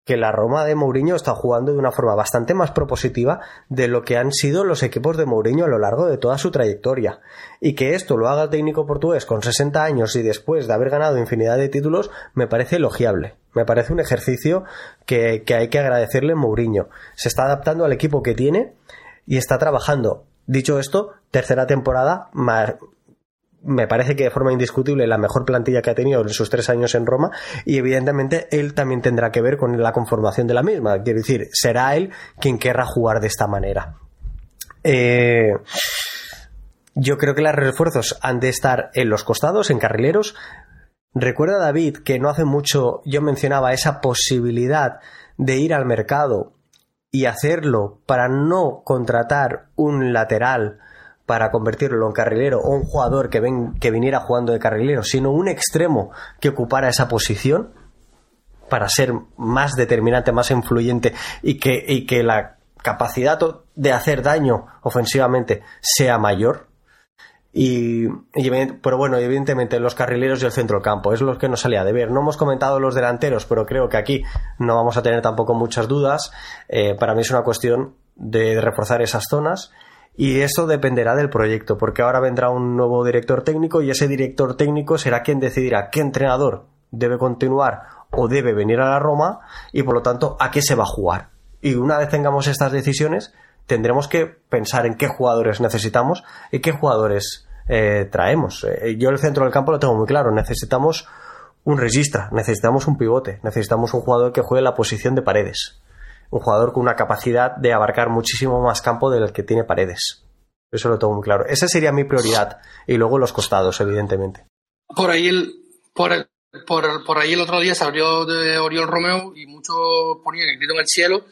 que la Roma de Mourinho está jugando de una forma bastante más propositiva de lo que han sido los equipos de Mourinho a lo largo de toda su trayectoria. Y que esto lo haga el técnico portugués con 60 años y después de haber ganado infinidad de títulos, me parece elogiable. Me parece un ejercicio que, hay que agradecerle a Mourinho. Se está adaptando al equipo que tiene y está trabajando. Dicho esto, tercera temporada me parece que de forma indiscutible la mejor plantilla que ha tenido en sus tres años en Roma y evidentemente él también tendrá que ver con la conformación de la misma. Quiero decir, será él quien querrá jugar de esta manera. Eh, yo creo que los refuerzos han de estar en los costados, en carrileros. Recuerda David que no hace mucho yo mencionaba esa posibilidad de ir al mercado y hacerlo para no contratar un lateral para convertirlo en carrilero o un jugador que, ven, que viniera jugando de carrilero, sino un extremo que ocupara esa posición para ser más determinante, más influyente y que, y que la capacidad de hacer daño ofensivamente sea mayor. Y, pero bueno, evidentemente los carrileros y el centro del campo es lo que nos salía de ver. No hemos comentado los delanteros, pero creo que aquí no vamos a tener tampoco muchas dudas. Eh, para mí es una cuestión de reforzar esas zonas y eso dependerá del proyecto, porque ahora vendrá un nuevo director técnico y ese director técnico será quien decidirá qué entrenador debe continuar o debe venir a la Roma y por lo tanto a qué se va a jugar. Y una vez tengamos estas decisiones, tendremos que pensar en qué jugadores necesitamos y qué jugadores eh, traemos. Eh, yo el centro del campo lo tengo muy claro, necesitamos un registra, necesitamos un pivote, necesitamos un jugador que juegue la posición de paredes un jugador con una capacidad de abarcar muchísimo más campo del que tiene paredes. Eso lo tengo muy claro. Esa sería mi prioridad. Y luego los costados, evidentemente. Por ahí el, por, por, ahí el otro día se abrió de Oriol Romeo y muchos ponían el grito en el cielo.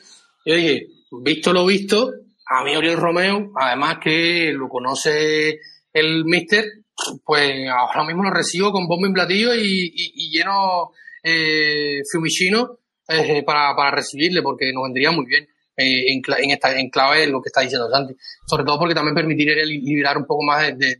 Yo dije, visto lo visto, a mí Oriol Romeo, además que lo conoce el mister, pues ahora mismo lo recibo con bombo y platillo y, lleno eh, fiumicino eh, para, para recibirle, porque nos vendría muy bien. eh, en, esta, en clave lo que está diciendo Santi. Sobre todo porque también permitiría liberar un poco más de, de,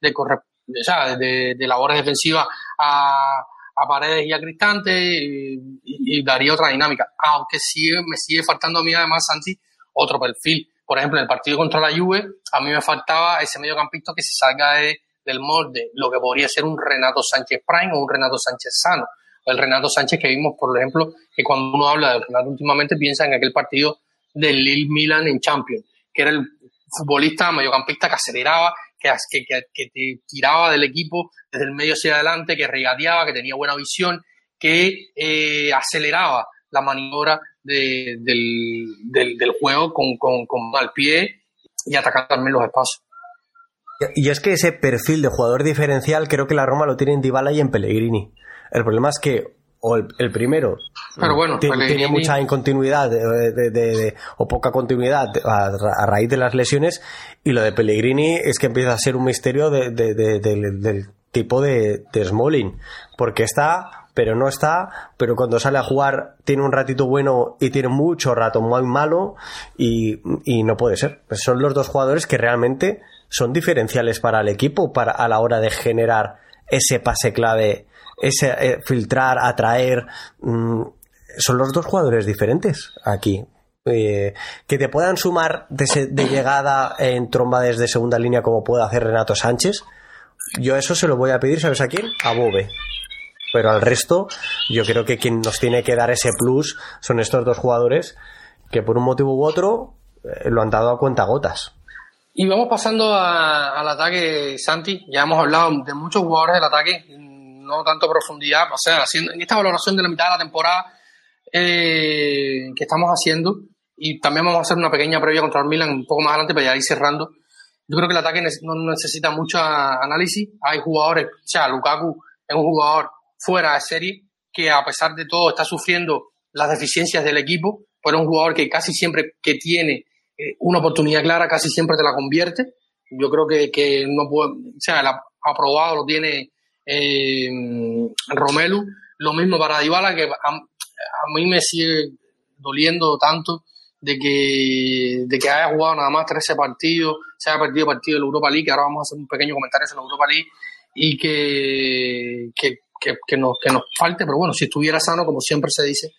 de, de, labores defensivas a, a Paredes y a Cristante y, daría otra dinámica. Aunque sigue, me sigue faltando a mí además, Santi, otro perfil. Por ejemplo, en el partido contra la Juve, a mí me faltaba ese mediocampista que se salga de, del molde, lo que podría ser un Renato Sánchez Prime o un Renato Sánchez Sano. El Renato Sánchez que vimos, por ejemplo, que cuando uno habla de Renato últimamente piensa en aquel partido del Lille Milan en Champions, que era el futbolista mediocampista que aceleraba, que, que, que, te tiraba del equipo desde el medio hacia adelante, que regateaba, que tenía buena visión, que eh, aceleraba la maniobra del, del, juego con, con, con mal pie y atacar también los espacios. Y es que ese perfil de jugador diferencial creo que la Roma lo tiene en Dybala y en Pellegrini. El problema es que o el, primero Pero bueno, tiene, mucha incontinuidad de, o poca continuidad a, raíz de las lesiones y lo de Pellegrini es que empieza a ser un misterio del tipo de, Smalling porque está pero no está, pero cuando sale a jugar tiene un ratito bueno y tiene mucho rato muy malo y, y no puede ser. Pues son los dos jugadores que realmente son diferenciales para el equipo para, a la hora de generar ese pase clave, ese eh, filtrar, atraer. Mm, son los dos jugadores diferentes aquí. Eh, que te puedan sumar de, de, llegada en tromba desde segunda línea como puede hacer Renato Sánchez. Yo eso se lo voy a pedir, ¿sabes a quién? A Bobe. Pero al resto, yo creo que quien nos tiene que dar ese plus son estos dos jugadores que por un motivo u otro eh, lo han dado a cuenta gotas. Y vamos pasando al ataque, Santi. Ya hemos hablado de muchos jugadores del ataque, no tanto profundidad. O sea, haciendo, en esta valoración de la mitad de la temporada eh, que estamos haciendo, y también vamos a hacer una pequeña previa contra el Milan un poco más adelante para ya ir cerrando. Yo creo que el ataque no necesita mucho análisis. Hay jugadores, o sea, Lukaku es un jugador fuera de serie que a pesar de todo está sufriendo las deficiencias del equipo, pero es un jugador que casi siempre que tiene eh, una oportunidad clara casi siempre te la convierte. Yo creo que, que no puede, o sea, el aprobado lo tiene eh, Romelu. Lo mismo para Dybala, que a, mí me sigue doliendo tanto de que, de que haya jugado nada más 13 partidos, se haya perdido partido de la Europa League, ahora vamos a hacer un pequeño comentario sobre la Europa League, y que, que, que, que, nos, que nos falte, pero bueno, si estuviera sano, como siempre se dice,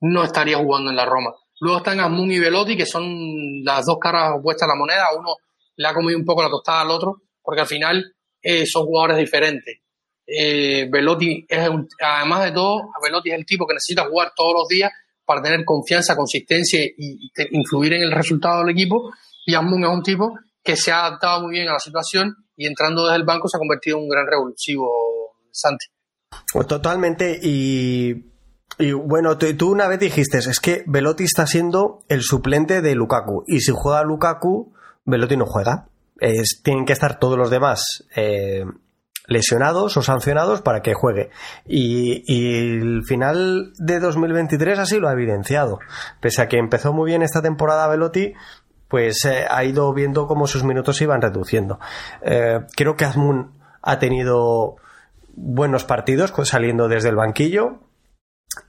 no estaría jugando en la Roma. Luego están Asmun y Velotti, que son las dos caras opuestas a la moneda. Uno le ha comido un poco la tostada al otro, porque al final eh, son jugadores diferentes. Eh, Velotti es, además de todo, Velotti es el tipo que necesita jugar todos los días para tener confianza, consistencia y, influir en el resultado del equipo. Y Asmun es un tipo que se ha adaptado muy bien a la situación y entrando desde el banco se ha convertido en un gran revulsivo, Santi. Totalmente, y bueno, tú una vez dijiste, es que Velotti está siendo el suplente de Lukaku. Y si juega Lukaku, Velotti no juega. Tienen que estar todos los demás eh, lesionados o sancionados para que juegue. Y, el final de 2023 así lo ha evidenciado. Pese a que empezó muy bien esta temporada Velotti, pues eh, ha ido viendo cómo sus minutos se iban reduciendo. Eh, creo que Asmun ha tenido buenos partidos saliendo desde el banquillo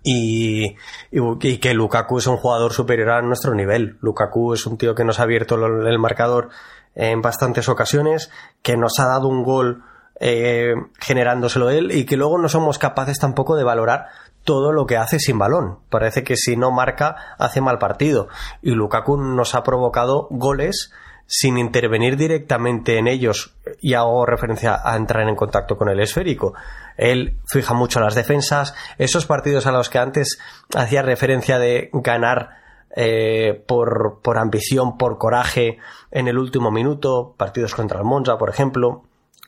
y, que Lukaku es un jugador superior a nuestro nivel. Lukaku es un tío que nos ha abierto el marcador en bastantes ocasiones, que nos ha dado un gol eh, generándoselo él y que luego no somos capaces tampoco de valorar todo lo que hace sin balón. Parece que si no marca hace mal partido. Y Lukaku nos ha provocado goles sin intervenir directamente en ellos, y hago referencia a entrar en contacto con el esférico. Él fija mucho las defensas, esos partidos a los que antes hacía referencia de ganar eh, por, por, ambición, por coraje en el último minuto, partidos contra el Monza, por ejemplo,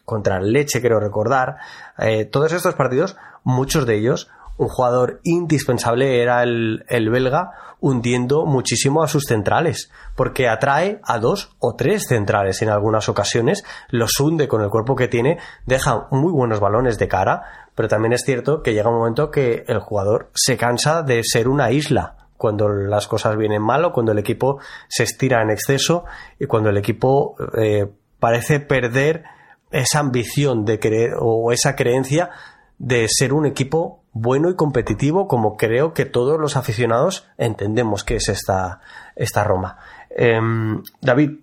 contra el Leche, quiero recordar, eh, todos estos partidos, muchos de ellos un jugador indispensable era el, el, belga, hundiendo muchísimo a sus centrales, porque atrae a dos o tres centrales en algunas ocasiones, los hunde con el cuerpo que tiene, deja muy buenos balones de cara, pero también es cierto que llega un momento que el jugador se cansa de ser una isla cuando las cosas vienen mal o cuando el equipo se estira en exceso y cuando el equipo eh, parece perder esa ambición de creer o esa creencia de ser un equipo bueno y competitivo como creo que todos los aficionados entendemos que es esta, esta Roma. Em, David,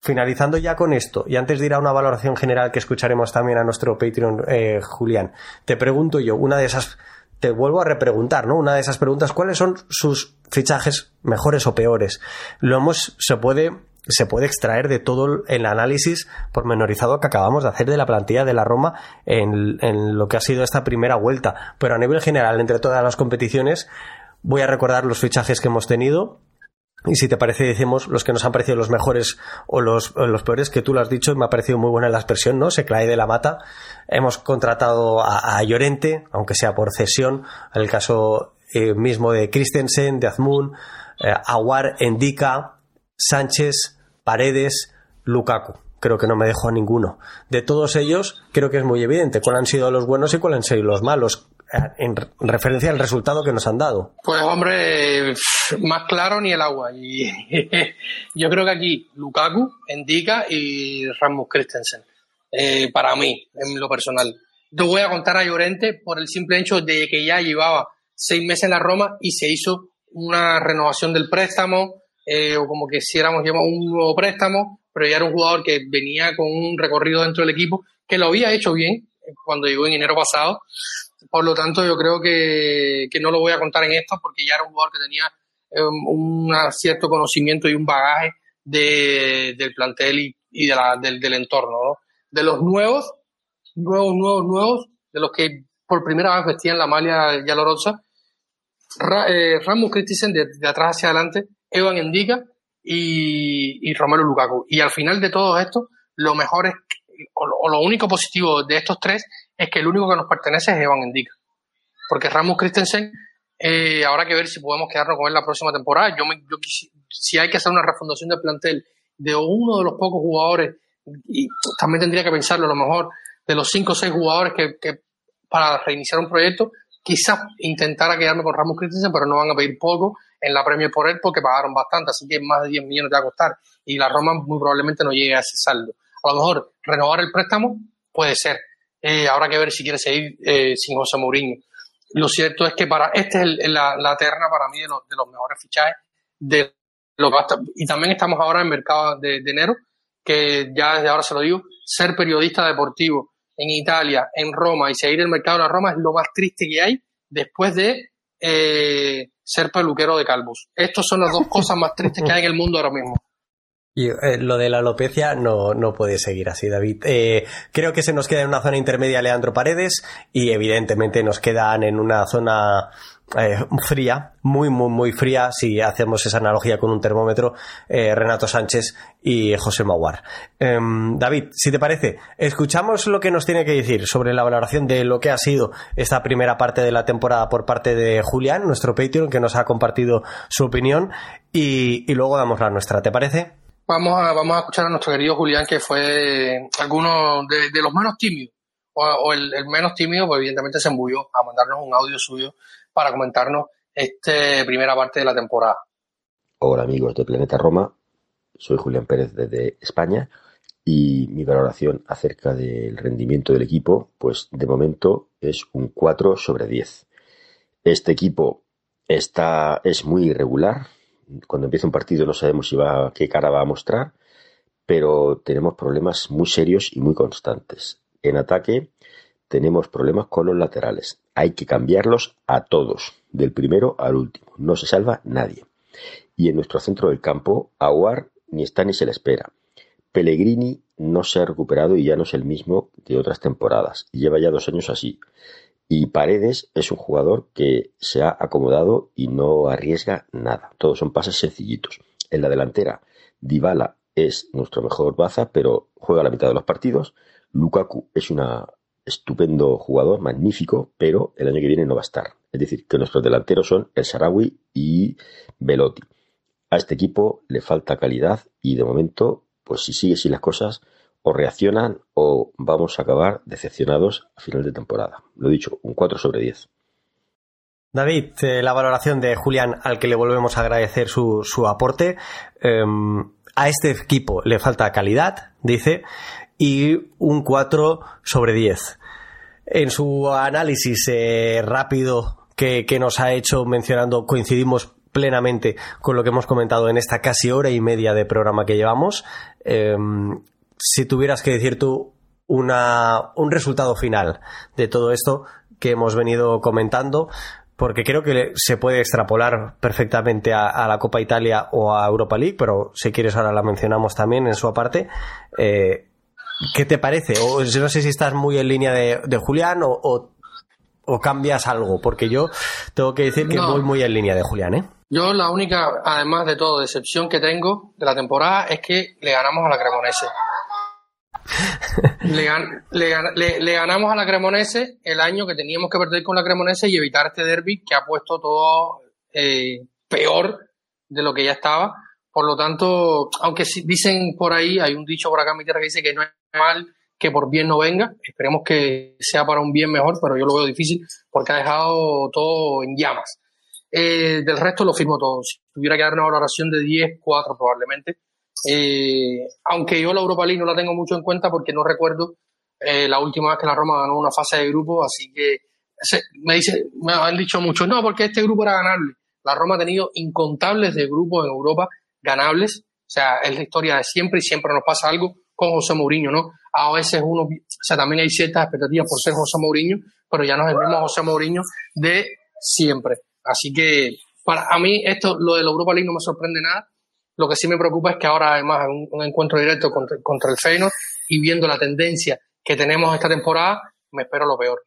finalizando ya con esto, y antes de ir a una valoración general que escucharemos también a nuestro Patreon, eh, Julián, te pregunto yo, una de esas, te vuelvo a repreguntar, ¿no? Una de esas preguntas, ¿cuáles son sus fichajes mejores o peores? Lo hemos, se puede se puede extraer de todo el análisis pormenorizado que acabamos de hacer de la plantilla de la Roma en, lo que ha sido esta primera vuelta. Pero a nivel general, entre todas las competiciones, voy a recordar los fichajes que hemos tenido. Y si te parece, decimos los que nos han parecido los mejores o los, peores, que tú lo has dicho, y me ha parecido muy buena la expresión, ¿no? Se clae de la mata. Hemos contratado a, Llorente, aunque sea por cesión, en el caso eh, mismo de Christensen, de Azmoun, eh, Aguar, Endika, Sánchez, Paredes, Lukaku. Creo que no me dejo a ninguno. De todos ellos, creo que es muy evidente cuáles han sido los buenos y cuáles han sido los malos eh, en referencia al resultado que nos han dado. Pues hombre, más claro ni el agua. Y yo creo que aquí Lukaku, Endika y Ramos Christensen. Eh, para mí, en lo personal. Yo voy a contar a Llorente por el simple hecho de que ya llevaba seis meses en la Roma y se hizo una renovación del préstamo, eh, o como que quisiéramos llamar un nuevo préstamo, pero ya era un jugador que venía con un recorrido dentro del equipo, que lo había hecho bien eh, cuando llegó en enero pasado. Por lo tanto, yo creo que, que no lo voy a contar en esto porque ya era un jugador que tenía um, un cierto conocimiento y un bagaje de, del plantel y, y de la, del, del, entorno. ¿no? De los nuevos, nuevos, nuevos, nuevos, de los que por primera vez vestían la malia yalorosa, Ra, eh, Ramos Christensen de, de, atrás hacia adelante Evan Endica y, y Romelu Lukaku. Y al final de todo esto, lo mejor es, o lo, único positivo de estos tres es que el único que nos pertenece es Evan Endica. Porque Ramos Christensen, eh, habrá que ver si podemos quedarnos con él la próxima temporada. Yo, me, yo si hay que hacer una refundación del plantel de uno de los pocos jugadores, y también tendría que pensarlo a lo mejor, de los cinco o seis jugadores que, que para reiniciar un proyecto, quizás intentara quedarme con Ramos Christensen, pero no van a pedir poco en la Premier por él porque pagaron bastante, así que más de 10 millones te va a costar y la Roma muy probablemente no llegue a ese saldo. A lo mejor renovar el préstamo puede ser. Eh, habrá que ver si quiere seguir eh, sin José Mourinho. Lo cierto es que para este es la, la, terna para mí de los, de los mejores fichajes de lo que y también estamos ahora en mercado de, de enero que ya desde ahora se lo digo ser periodista deportivo en Italia, en Roma y seguir el mercado de la Roma es lo más triste que hay después de eh, ser peluquero de calvos. Estas son las dos cosas más tristes que hay en el mundo ahora mismo. Y eh, lo de la alopecia no, no puede seguir así, David. Eh, creo que se nos queda en una zona intermedia Leandro Paredes y evidentemente nos quedan en una zona eh, fría, muy, muy, muy fría, si hacemos esa analogía con un termómetro, eh, Renato Sánchez y José Maguar. Eh, David, si te parece, escuchamos lo que nos tiene que decir sobre la valoración de lo que ha sido esta primera parte de la temporada por parte de Julián, nuestro Patreon, que nos ha compartido su opinión, y, luego damos la nuestra, ¿te parece? Vamos a, vamos a escuchar a nuestro querido Julián, que fue alguno de, los menos tímidos, o, el, menos tímido, pues evidentemente se embulló a mandarnos un audio suyo para comentarnos esta primera parte de la temporada. Hola amigos de Planeta Roma, soy Julián Pérez desde España y mi valoración acerca del rendimiento del equipo, pues de momento es un 4 sobre 10. Este equipo está, es muy irregular. Cuando empieza un partido no sabemos si va, qué cara va a mostrar, pero tenemos problemas muy serios y muy constantes. En ataque tenemos problemas con los laterales. Hay que cambiarlos a todos, del primero al último. No se salva nadie. Y en nuestro centro del campo, Aguar ni está ni se le espera. Pellegrini no se ha recuperado y ya no es el mismo de otras temporadas. Lleva ya dos años así. Y Paredes es un jugador que se ha acomodado y no arriesga nada. Todos son pases sencillitos. En la delantera, Dybala es nuestro mejor baza, pero juega la mitad de los partidos. Lukaku es una estupendo jugador, magnífico, pero el año que viene no va a estar. Es decir, que nuestros delanteros son el Sarawi y Velotti. A este equipo le falta calidad y de momento, pues si sigue así las cosas, o reaccionan o vamos a acabar decepcionados a final de temporada. Lo dicho, un 4 sobre 10. David, eh, la valoración de Julián, al que le volvemos a agradecer su, su aporte. Eh, a este equipo le falta calidad, dice y un 4 sobre 10. en su análisis eh, rápido que, nos ha hecho mencionando, coincidimos plenamente con lo que hemos comentado en esta casi hora y media de programa que llevamos. Em, si tuvieras que decir tú una, un resultado final de todo esto que hemos venido comentando, porque creo que se puede extrapolar perfectamente a, la Copa Italia o a Europa League, pero si quieres ahora la mencionamos también en su aparte. Eh, ¿Qué te parece? O no sé si estás muy en línea de, Julián o, cambias algo, porque yo tengo que decir que voy muy en línea de Julián, ¿eh? Yo la única, además de todo, decepción que tengo de la temporada es que le ganamos a la Cremonese. le, ganamos a la Cremonese el año que teníamos que perder con la Cremonese y evitar este derby que ha puesto todo eh, peor de lo que ya estaba. Por lo tanto, aunque dicen por ahí, hay un dicho por acá en mi tierra que dice que no es mal que por bien no venga, esperemos que sea para un bien mejor, pero yo lo veo difícil porque ha dejado todo en llamas. Eh, del resto lo firmo todo. Si tuviera que dar una valoración de 10, 4 probablemente. Eh, aunque yo la Europa League no la tengo mucho en cuenta porque no recuerdo eh, la última vez que la Roma ganó una fase de grupo, así que me, dice, me han dicho muchos, no, porque este grupo era ganable. La Roma ha tenido incontables de grupos en Europa ganables, o sea, es la historia de siempre y siempre nos pasa algo con José Mourinho, ¿no? A veces uno, o sea, también hay ciertas expectativas por ser José Mourinho, pero ya no es el mismo José Mourinho de siempre. Así que para a mí esto, lo de la Europa League no me sorprende nada. Lo que sí me preocupa es que ahora además un, un encuentro directo contra, el Feyenoord y viendo la tendencia que tenemos esta temporada, me espero lo peor.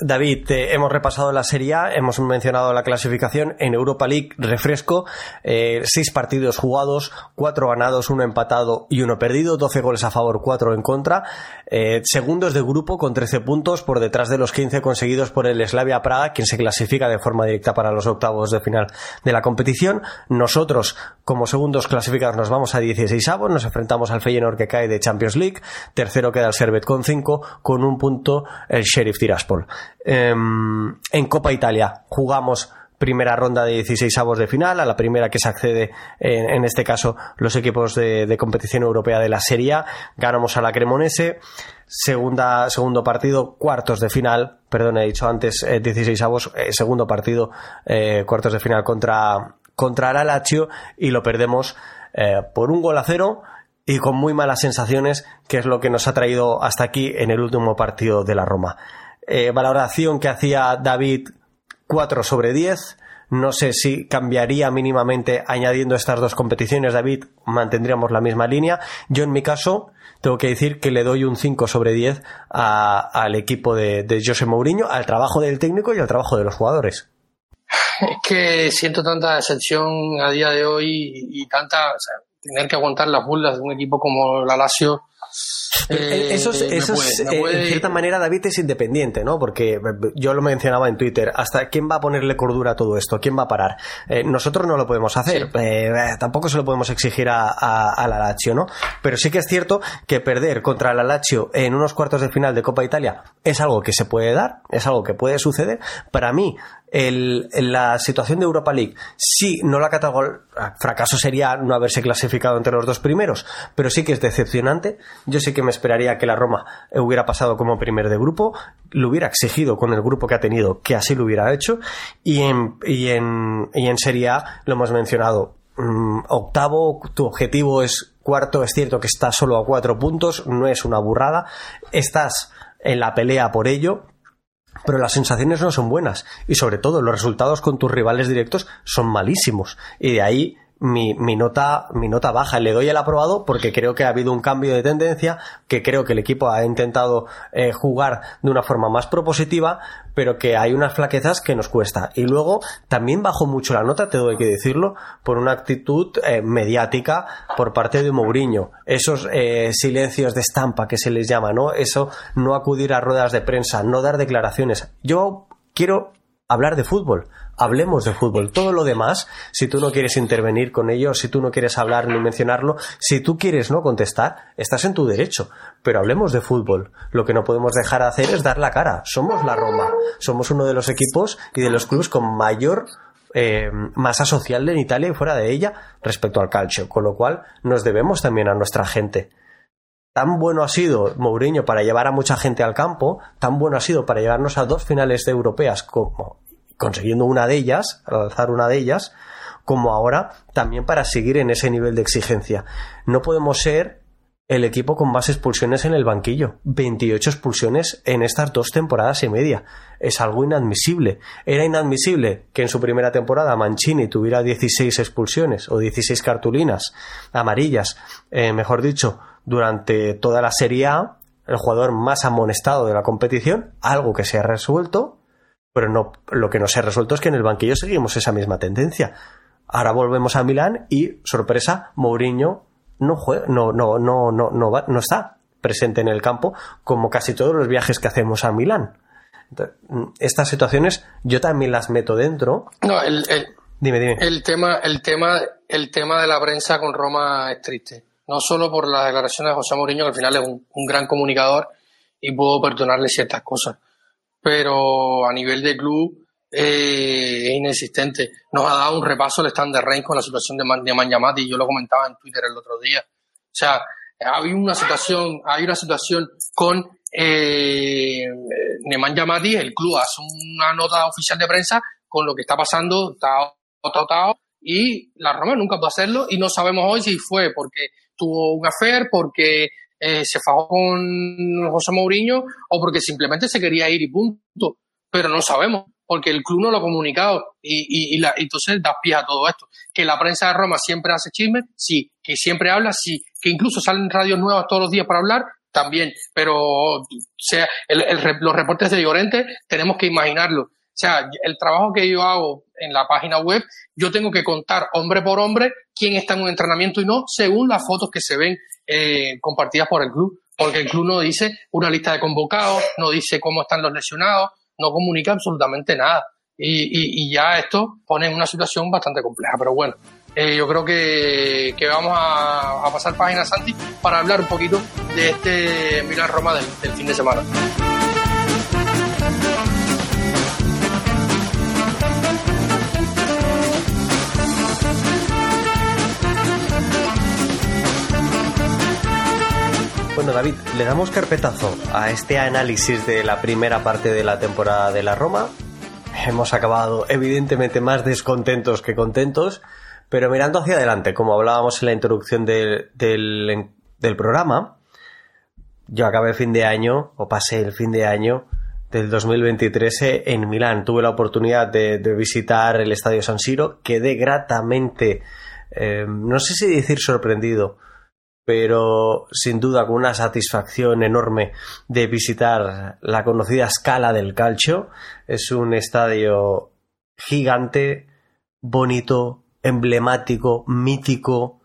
David, hemos repasado la Serie A, hemos mencionado la clasificación en Europa League, refresco, eh, seis partidos jugados, cuatro ganados, uno empatado y uno perdido, doce goles a favor, cuatro en contra, eh, segundos de grupo con trece puntos por detrás de los quince conseguidos por el Slavia Praga, quien se clasifica de forma directa para los octavos de final de la competición. Nosotros, como segundos clasificados, nos vamos a 16 avos, nos enfrentamos al Feyenoord que cae de Champions League, tercero queda el Servet con cinco, con un punto el Sheriff Tiraspol. Em, en Copa Italia jugamos primera ronda de 16 avos de final, a la primera que se accede, en, este caso, los equipos de, competición europea de la Serie A. Ganamos a la Cremonese. Segunda, segundo partido, cuartos de final, perdón, he dicho antes 16 eh, avos, eh, segundo partido, eh, cuartos de final contra, contra la Lazio y lo perdemos por un gol a cero y con muy malas sensaciones, que es lo que nos ha traído hasta aquí en el último partido de la Roma. Eh, valoración que hacía David 4 sobre 10. No sé si cambiaría mínimamente añadiendo estas dos competiciones, David, mantendríamos la misma línea. Yo en mi caso tengo que decir que le doy un 5 sobre 10 al equipo de, José Mourinho, al trabajo del técnico y al trabajo de los jugadores. Es que siento tanta decepción a día de hoy y, tanta, tener que aguantar las burlas de un equipo como la Lazio eh, eso, es, en cierta manera, David es independiente, ¿no? Porque yo lo mencionaba en Twitter, hasta quién va a ponerle cordura a todo esto, quién va a parar. Eh, nosotros no lo podemos hacer, eh, tampoco se lo podemos exigir a, a, la Lazio, ¿no? Pero sí que es cierto que perder contra la Lazio en unos cuartos de final de Copa Italia es algo que se puede dar, es algo que puede suceder. Para mí, el, la situación de Europa League, sí, no la catalogo, fracaso sería no haberse clasificado entre los dos primeros, pero sí que es decepcionante. Yo sí que me esperaría que la Roma hubiera pasado como primer de grupo, lo hubiera exigido con el grupo que ha tenido, que así lo hubiera hecho, y en, y en, y en Serie A lo hemos mencionado. Mm, octavo, tu objetivo es cuarto, es cierto que estás solo a cuatro puntos, no es una burrada, estás en la pelea por ello, pero las sensaciones no son buenas. Y sobre todo los resultados con tus rivales directos son malísimos. Y de ahí mi, mi, nota, mi nota baja. Le doy el aprobado porque creo que ha habido un cambio de tendencia, que creo que el equipo ha intentado eh, jugar de una forma más propositiva, pero que hay unas flaquezas que nos cuesta. Y luego también bajó mucho la nota, te doy que decirlo, por una actitud eh, mediática por parte de Mourinho. Esos eh, silencios de estampa que se les llama, ¿no? Eso, no acudir a ruedas de prensa, no dar declaraciones. Yo quiero hablar de fútbol hablemos de fútbol. Todo lo demás, si tú no quieres intervenir con ello, si tú no quieres hablar ni mencionarlo, si tú quieres no contestar, estás en tu derecho. Pero hablemos de fútbol. Lo que no podemos dejar de hacer es dar la cara. Somos la Roma. Somos uno de los equipos y de los clubes con mayor eh, masa social en Italia y fuera de ella respecto al calcio. Con lo cual nos debemos también a nuestra gente. tan bueno ha sido Mourinho para llevar a mucha gente al campo, tan bueno ha sido para llevarnos a dos finales de europeas como consiguiendo una de ellas, alzar una de ellas, como ahora también para seguir en ese nivel de exigencia. No podemos ser el equipo con más expulsiones en el banquillo. 28 expulsiones en estas dos temporadas y media. Es algo inadmisible. Era inadmisible que en su primera temporada Mancini tuviera 16 expulsiones o 16 cartulinas amarillas, eh, mejor dicho, durante toda la Serie A, el jugador más amonestado de la competición, algo que se ha resuelto, pero no, lo que no se ha resuelto es que en el banquillo seguimos esa misma tendencia. Ahora volvemos a Milán y, sorpresa, Mourinho no, no, no, no, no, no, no está presente en el campo como casi todos los viajes que hacemos a Milán. estas situaciones yo también las meto dentro. No, el, dime, dime. El tema, el tema, el tema de la prensa con Roma es triste. No solo por las declaraciones de José Mourinho, que al final es un, un gran comunicador y puedo perdonarle ciertas cosas. Pero a nivel de club, eh, es inexistente. Nos ha dado un repaso el stand de Reigns con la situación de, Man, y yo lo comentaba en Twitter el otro día. O sea, hay una situación, hay una situación con eh, Neman Yamati, el club hace una nota oficial de prensa con lo que está pasando, tao, tao, y la Roma nunca puede hacerlo y no sabemos hoy si fue porque tuvo un affair, porque eh, se fajó con José Mourinho o porque simplemente se quería ir y punto. Pero no sabemos porque el club no lo ha comunicado y, y, la, entonces da pie a todo esto. Que la prensa de Roma siempre hace chisme, sí. Que siempre habla, sí. Que incluso salen radios nuevas todos los días para hablar, también. Pero sea, los reportes de Llorente tenemos que imaginarlo. O sea, el trabajo que yo hago en la página web, yo tengo que contar hombre por hombre quién está en un entrenamiento y no, según las fotos que se ven eh, compartidas por el club. Porque el club no dice una lista de convocados, no dice cómo están los lesionados, no comunica absolutamente nada. Y, ya esto pone en una situación bastante compleja. Pero bueno, eh, yo creo que, vamos a, pasar páginas, Santi, para hablar un poquito de este Milan Roma del fin de semana. Bueno, David, le damos carpetazo a este análisis de la primera parte de la temporada de la Roma. Hemos acabado evidentemente más descontentos que contentos, pero mirando hacia adelante, como hablábamos en la introducción del, programa, yo acabé el fin de año, o pasé el fin de año del 2023 en Milán. Tuve la oportunidad de, visitar el Estadio San Siro, quedé gratamente, eh, no sé si decir sorprendido, pero sin duda con una satisfacción enorme de visitar la conocida Scala del Calcio. Es un estadio gigante, bonito, emblemático, mítico,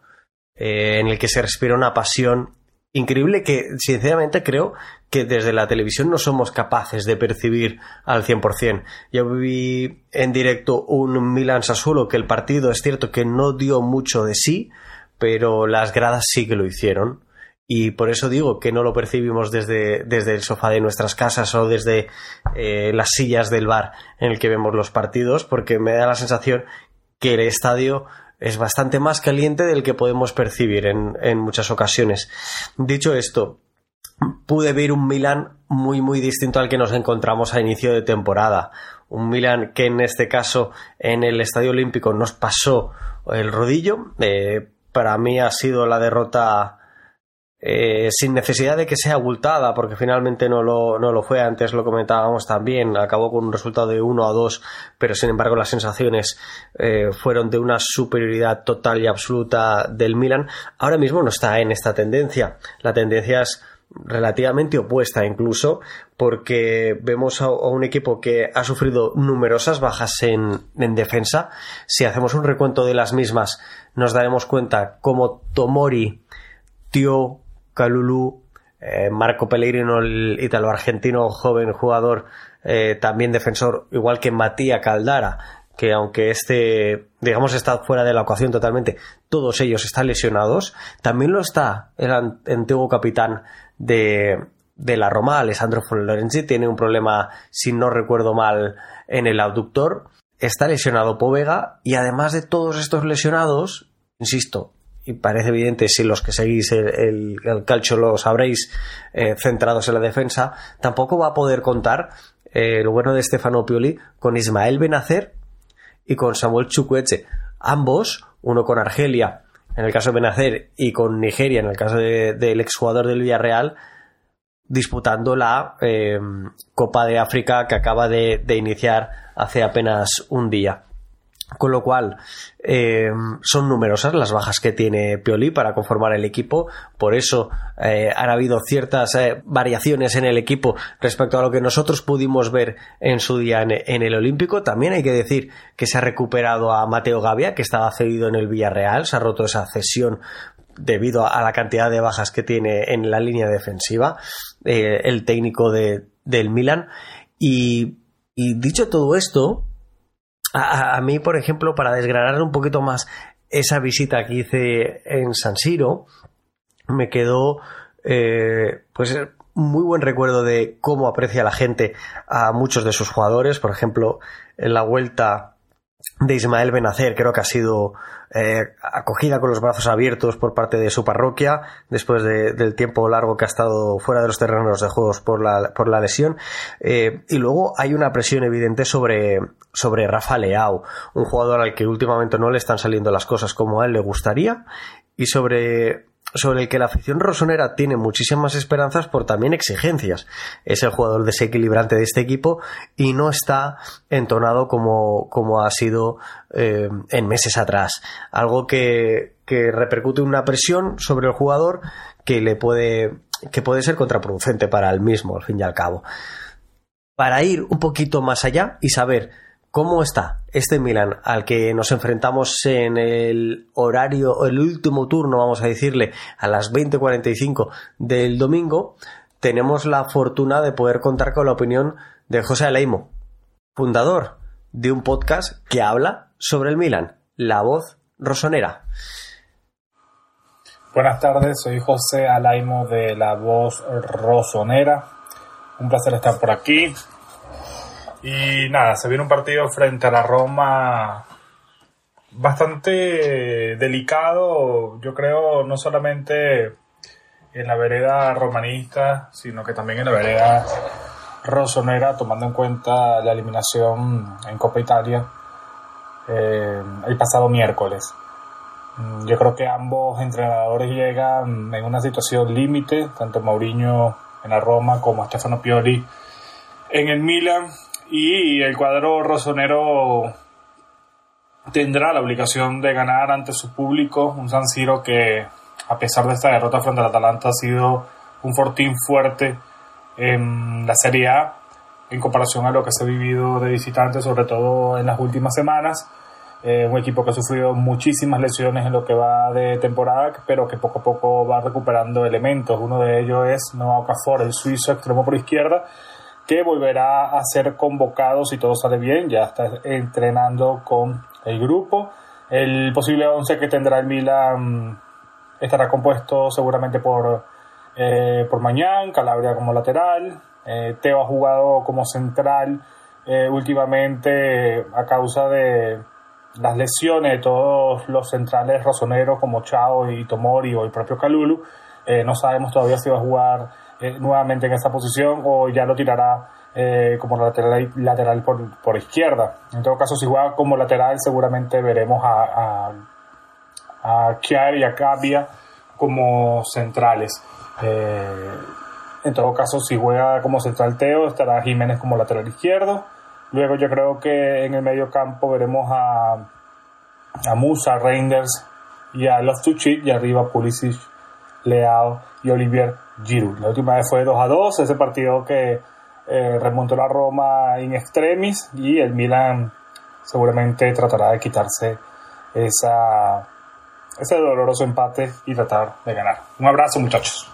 eh, en el que se respira una pasión increíble que sinceramente creo que desde la televisión no somos capaces de percibir al 100%. Yo vi en directo un Milan Sassuolo que el partido es cierto que no dio mucho de sí, pero las gradas sí que lo hicieron. Y por eso digo que no lo percibimos desde, desde el sofá de nuestras casas o desde eh, las sillas del bar en el que vemos los partidos, porque me da la sensación que el estadio es bastante más caliente del que podemos percibir en, en muchas ocasiones. Dicho esto, pude ver un Milan muy muy distinto al que nos encontramos a inicio de temporada. Un Milan que en este caso en el Estadio Olímpico nos pasó el rodillo. Eh, para mí ha sido la derrota eh, sin necesidad de que sea abultada, porque finalmente no lo, no lo fue, antes lo comentábamos también, acabó con un resultado de 1 a 2, pero sin embargo las sensaciones eh, fueron de una superioridad total y absoluta del Milan. Ahora mismo no está en esta tendencia, la tendencia es relativamente opuesta incluso porque vemos a, un equipo que ha sufrido numerosas bajas en, defensa. Si hacemos un recuento de las mismas, nos daremos cuenta como Tomori, Tio, Calulu, eh, Marco Pellegrino, el italo-argentino joven jugador, eh, también defensor, igual que Matías Caldara, que aunque este, digamos, está fuera de la ecuación totalmente, todos ellos están lesionados. También lo está el antiguo capitán de, de la Roma, Alessandro Lorenzi, tiene un problema, si no recuerdo mal, en el abductor. Está lesionado Povega y además de todos estos lesionados, insisto, y parece evidente si los que seguís el, calcio lo sabréis, eh, centrados en la defensa, tampoco va a poder contar eh, el bueno de Stefano Pioli con Ismael Benacer y con Samuel Chukwueze. Ambos, uno con Argelia, en el caso de Benacer, y con Nigeria, en el caso del exjugador del Villarreal, disputando la eh, Copa de África que acaba de iniciar hace apenas un día. Con lo cual, eh, son numerosas las bajas que tiene Pioli para conformar el equipo. Por eso eh, han habido ciertas eh, variaciones en el equipo respecto a lo que nosotros pudimos ver en su día en, el Olímpico. También hay que decir que se ha recuperado a Mateo Gavia, que estaba cedido en el Villarreal. Se ha roto esa cesión debido a, la cantidad de bajas que tiene en la línea defensiva el técnico de, del Milan. y dicho todo esto, a, mí, por ejemplo, para desgranar un poquito más esa visita que hice en San Siro, me quedó eh, pues muy buen recuerdo de cómo aprecia la gente a muchos de sus jugadores. Por ejemplo, en la vuelta de Ismael Benacer creo que ha sido eh, acogida con los brazos abiertos por parte de su parroquia después del tiempo largo que ha estado fuera de los terrenos de juegos por la, por la lesión. Eh, y luego hay una presión evidente sobre, sobre Rafa Leao un jugador al que últimamente no le están saliendo las cosas como a él le gustaría y sobre sobre el que la afición rosonera tiene muchísimas esperanzas por también exigencias. Es el jugador desequilibrante de este equipo y no está entonado como, como ha sido eh, en meses atrás. Algo que, que repercute una presión sobre el jugador que le puede, que puede ser contraproducente para el mismo, al fin y al cabo. Para ir un poquito más allá y saber ¿Cómo está este Milan al que nos enfrentamos en el horario, el último turno, vamos a decirle, a las 20:45 del domingo? Tenemos la fortuna de poder contar con la opinión de José Aleimo, fundador de un podcast que habla sobre el Milan, La Voz Rosonera. Buenas tardes, soy José Alaimo de La Voz Rosonera. Un placer estar por aquí. Y nada, se viene un partido frente a la Roma bastante delicado, yo creo, no solamente en la vereda romanista, sino que también en la vereda rosonera, tomando en cuenta la eliminación en Copa Italia eh, el pasado miércoles. Mm, yo creo que ambos entrenadores llegan en una situación límite, tanto Mauriño en la Roma como Stefano Pioli en el Milan, y el cuadro rosonero tendrá la obligación de ganar ante su público, un San Siro que a pesar de esta derrota frente al Atalanta ha sido un fortín fuerte en la Serie A en comparación a lo que se ha vivido de visitante, sobre todo en las últimas semanas. Eh, un equipo que ha sufrido muchísimas lesiones en lo que va de temporada, pero que poco a poco va recuperando elementos. Uno de ellos es Noah Okafor, el suizo extremo por izquierda, que volverá a ser convocado si todo sale bien, ya está entrenando con el grupo. El posible 11 que tendrá el Milan estará compuesto seguramente por, eh, por Mañán, Calabria como lateral, eh, Teo ha jugado como central eh, últimamente a causa de las lesiones de todos los centrales razoneros como Chao y Tomori o el propio Calulu. no sabemos todavía si va a jugar eh, nuevamente en esta posición o ya lo tirará eh, como lateral, lateral por, por, izquierda. En todo caso, si juega como lateral, seguramente veremos a, a, a y a Cabia como centrales. Eh, en todo caso, si juega como central Teo, estará Jiménez como lateral izquierdo. Luego yo creo que en el medio campo veremos a, a Musa, Reinders y a Loftuchik y arriba Pulisic, Leao y Olivier Giroud. La última vez fue 2 a 2, ese partido que eh, remontó la Roma in extremis y el Milan seguramente tratará de quitarse esa, ese doloroso empate y tratar de ganar. Un abrazo muchachos.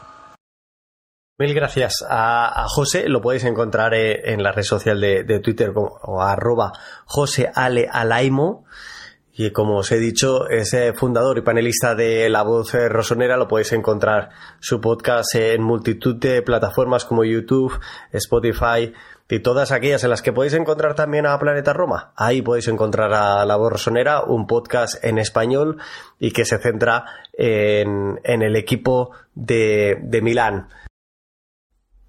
Mil gracias a, José. Lo podéis encontrar eh, en la red social de, Twitter como arroba José Ale Alaimo. Y como os he dicho, es fundador y panelista de La Voz Rosonera. Lo podéis encontrar su podcast en multitud de plataformas como YouTube, Spotify y todas aquellas en las que podéis encontrar también a Planeta Roma. Ahí podéis encontrar a La Voz Rosonera, un podcast en español y que se centra en, el equipo de, de Milán.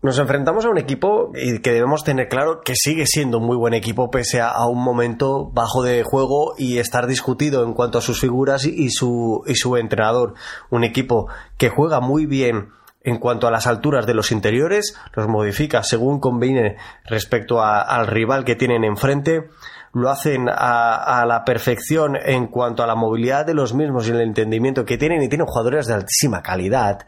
Nos enfrentamos a un equipo que debemos tener claro que sigue siendo un muy buen equipo pese a un momento bajo de juego y estar discutido en cuanto a sus figuras y su, y su entrenador. Un equipo que juega muy bien en cuanto a las alturas de los interiores, los modifica según conviene respecto al rival que tienen enfrente, lo hacen a, a, la perfección en cuanto a la movilidad de los mismos y el entendimiento que tienen y tienen jugadores de altísima calidad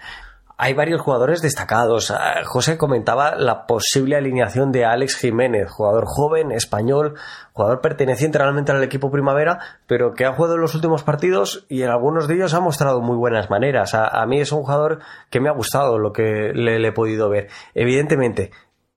hay varios jugadores destacados. Ah, José comentaba la posible alineación de Alex Jiménez, jugador joven, español, jugador perteneciente realmente al equipo primavera, pero que ha jugado en los últimos partidos y en algunos de ellos ha mostrado muy buenas maneras. A, mí es un jugador que me ha gustado lo que le, he podido ver. Evidentemente,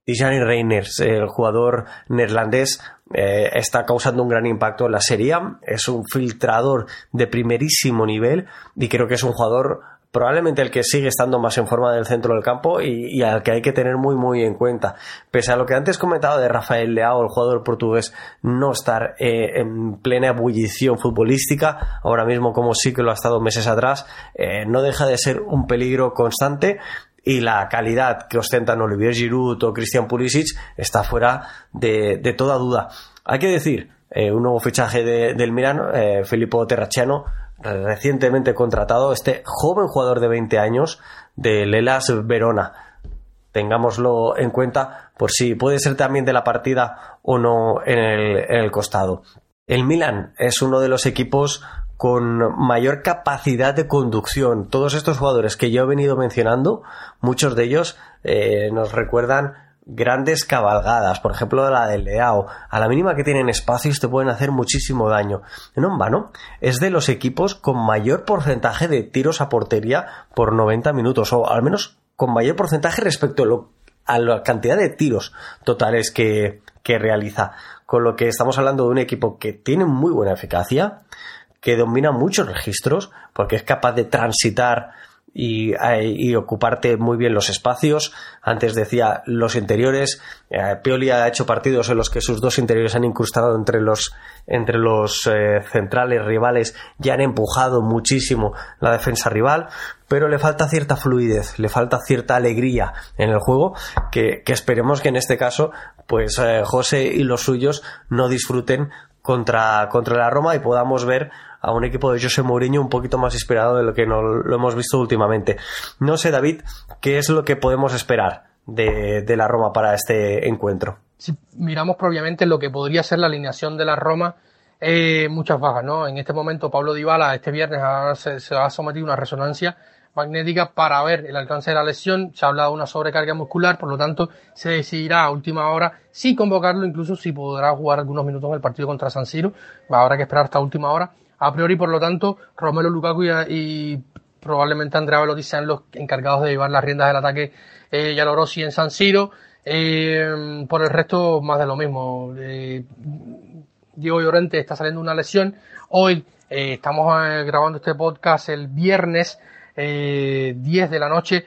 Tijani Reiners, el jugador neerlandés, eh, está causando un gran impacto en la serie. Es un filtrador de primerísimo nivel y creo que es un jugador probablemente el que sigue estando más en forma del centro del campo y, al que hay que tener muy muy en cuenta. Pese a lo que antes comentado de Rafael Leao, el jugador portugués, no estar eh, en plena ebullición futbolística, ahora mismo como sí que lo ha estado meses atrás, eh, no deja de ser un peligro constante y la calidad que ostentan Olivier Giroud o Christian Pulisic está fuera de, toda duda. Hay que decir, eh, un nuevo fichaje del Milan, Filippo Terracciano, recientemente contratado, este joven jugador de 20 años de Lelas Verona. Tengámoslo en cuenta por si puede ser también de la partida o no en el, en el costado. El Milan es uno de los equipos con mayor capacidad de conducción. Todos estos jugadores que yo he venido mencionando, muchos de ellos eh, nos recuerdan grandes cabalgadas, por ejemplo la del Leao, a la mínima que tienen espacios te pueden hacer muchísimo daño. En un vano, es de los equipos con mayor porcentaje de tiros a portería por 90 minutos, o al menos con mayor porcentaje respecto a, la cantidad de tiros totales que, que realiza. Con lo que estamos hablando de un equipo que tiene muy buena eficacia, que domina muchos registros, porque es capaz de transitar y, ocuparte muy bien los espacios. Antes decía los interiores. Eh, Pioli ha hecho partidos en los que sus dos interiores han incrustado entre los, entre los eh, centrales rivales y han empujado muchísimo la defensa rival. Pero le falta cierta fluidez, le falta cierta alegría en el juego que, esperemos que en este caso, pues eh, José y los suyos no disfruten contra, contra la Roma y podamos ver a un equipo de José Mourinho un poquito más inspirado de lo que no, lo hemos visto últimamente. No sé, David, ¿qué es lo que podemos esperar de, la Roma para este encuentro? Si miramos propiamente lo que podría ser la alineación de la Roma, eh, muchas bajas, ¿no? En este momento Pablo Dybala este viernes se, se, ha sometido una resonancia magnética para ver el alcance de la lesión. Se ha hablado de una sobrecarga muscular, por lo tanto se decidirá a última hora si convocarlo, incluso si podrá jugar algunos minutos en el partido contra San Siro. Habrá que esperar hasta última hora. A priori, por lo tanto, Romelo Lukaku y, probablemente Andrea Velotti sean los encargados de llevar las riendas del ataque eh, Rossi en San Siro. Eh, por el resto, más de lo mismo. Eh, Diego Llorente está saliendo una lesión. Hoy eh, estamos eh, grabando este podcast el viernes 10 de la noche,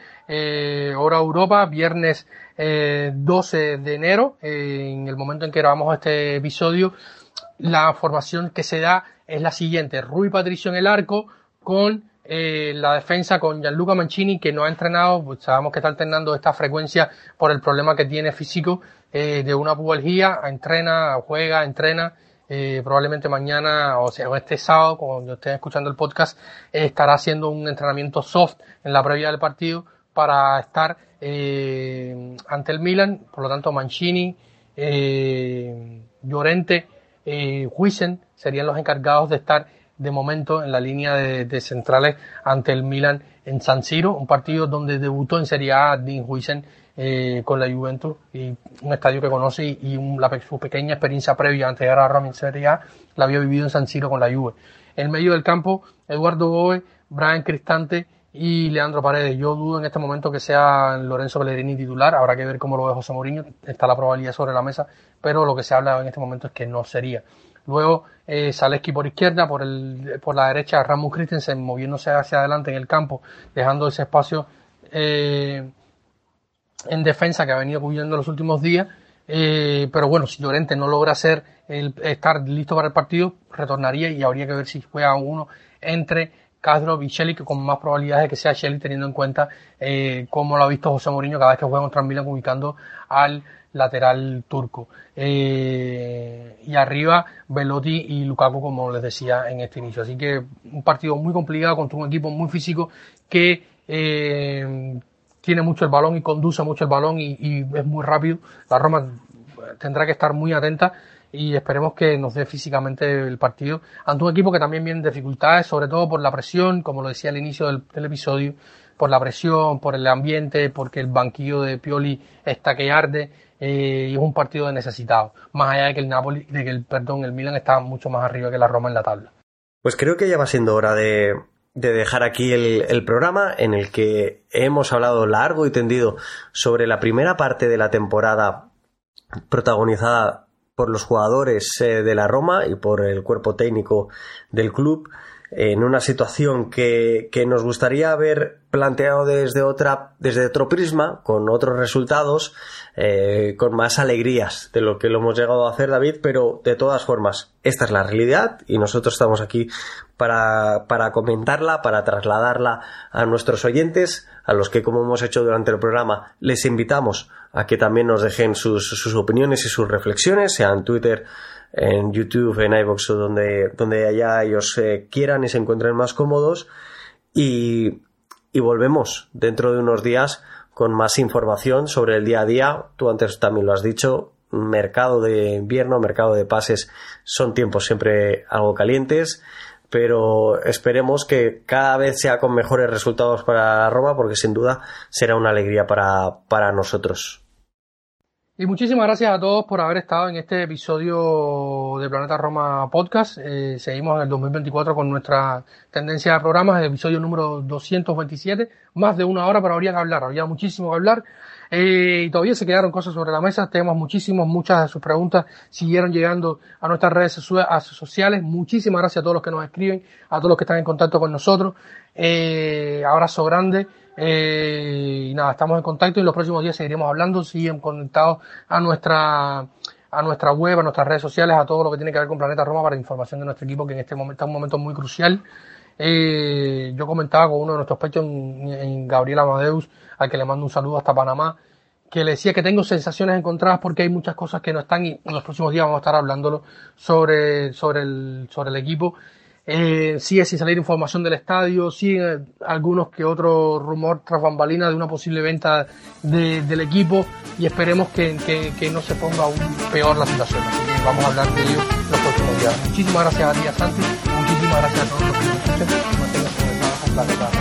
hora Europa, viernes 12 de enero, en el momento en que grabamos este episodio. La formación que se da es la siguiente. Rui Patricio en el arco con eh, la defensa con Gianluca Mancini que no ha entrenado, pues sabemos que está alternando esta frecuencia por el problema que tiene físico eh, de una pubalgía, entrena, juega, entrena, eh, probablemente mañana o sea este sábado cuando estén escuchando el podcast estará haciendo un entrenamiento soft en la previa del partido para estar ante el Milan, por lo tanto Mancini, Llorente, eh, Huisen serían los encargados de estar de momento en la línea de, centrales ante el Milan en San Siro, un partido donde debutó en Serie A Dean Huisen eh, con la Juventus y un estadio que conoce y, su pequeña experiencia previa antes de llegar a Roma en Serie A la había vivido en San Siro con la Juve. En medio del campo, Eduardo Boe, Brian Cristante y Leandro Paredes. Yo dudo en este momento que sea Lorenzo Pellegrini titular, habrá que ver cómo lo ve José Mourinho, está la probabilidad sobre la mesa, pero lo que se habla en este momento es que no sería. Luego eh, por izquierda, por, el, por la derecha Rasmus Christensen moviéndose hacia adelante en el campo, dejando ese espacio eh, en defensa que ha venido cubriendo los últimos días. Eh, pero bueno, si Llorente no logra ser el, estar listo para el partido, retornaría y habría que ver si juega uno entre Castro y que con más probabilidades de que sea Shelley, teniendo en cuenta eh, cómo lo ha visto José Mourinho cada vez que juega contra Milan, ubicando al lateral turco. Eh, y arriba Velotti y Lukaku, como les decía en este inicio. Así que un partido muy complicado contra un equipo muy físico que eh, tiene mucho el balón y conduce mucho el balón y, es muy rápido. La Roma tendrá que estar muy atenta y esperemos que nos dé físicamente el partido ante un equipo que también viene en dificultades, sobre todo por la presión, como lo decía al inicio del, episodio, por la presión, por el ambiente, porque el banquillo de Pioli está que arde eh, y es un partido de necesitado, más allá de que el Napoli, de que el perdón, el Milan está mucho más arriba que la Roma en la tabla. Pues creo que ya va siendo hora de, de dejar aquí el, el, programa en el que hemos hablado largo y tendido sobre la primera parte de la temporada protagonizada por los jugadores eh, de la Roma y por el cuerpo técnico del club en una situación que, que, nos gustaría haber planteado desde otra desde otro prisma con otros resultados eh, con más alegrías de lo que lo hemos llegado a hacer David pero de todas formas esta es la realidad y nosotros estamos aquí para, para comentarla para trasladarla a nuestros oyentes a los que como hemos hecho durante el programa les invitamos a que también nos dejen sus, sus opiniones y sus reflexiones sea en Twitter en YouTube, en iVoox o donde, donde allá ellos eh, quieran y se encuentren más cómodos. Y, y volvemos dentro de unos días con más información sobre el día a día. Tú antes también lo has dicho, mercado de invierno, mercado de pases son tiempos siempre algo calientes, pero esperemos que cada vez sea con mejores resultados para Roma porque sin duda será una alegría para, para nosotros. Y muchísimas gracias a todos por haber estado en este episodio de Planeta Roma Podcast. Eh, seguimos en el 2024 con nuestra tendencia de programas, el episodio número 227, más de una hora, pero habría que hablar, había muchísimo que hablar. Eh, y todavía se quedaron cosas sobre la mesa, tenemos muchísimos, muchas de sus preguntas siguieron llegando a nuestras redes sociales. Muchísimas gracias a todos los que nos escriben, a todos los que están en contacto con nosotros. Eh, abrazo grande. Eh, y nada, estamos en contacto y en los próximos días seguiremos hablando. Siguen conectados a nuestra a nuestra web, a nuestras redes sociales, a todo lo que tiene que ver con Planeta Roma para información de nuestro equipo que en este momento está un momento muy crucial. Eh, yo comentaba con uno de nuestros pechos, en, en Gabriel Amadeus, al que le mando un saludo hasta Panamá, que le decía que tengo sensaciones encontradas porque hay muchas cosas que no están y en los próximos días vamos a estar hablándolo sobre, sobre, el, sobre el equipo eh, sigue sin salir información del estadio, sigue algunos que otro rumor tras bambalina de una posible venta de, del equipo y esperemos que, que, que, no se ponga aún peor la situación. Vamos a hablar de ello los próximos días. Muchísimas gracias a ti, Santi. Muchísimas gracias a todos los que nos escuchan.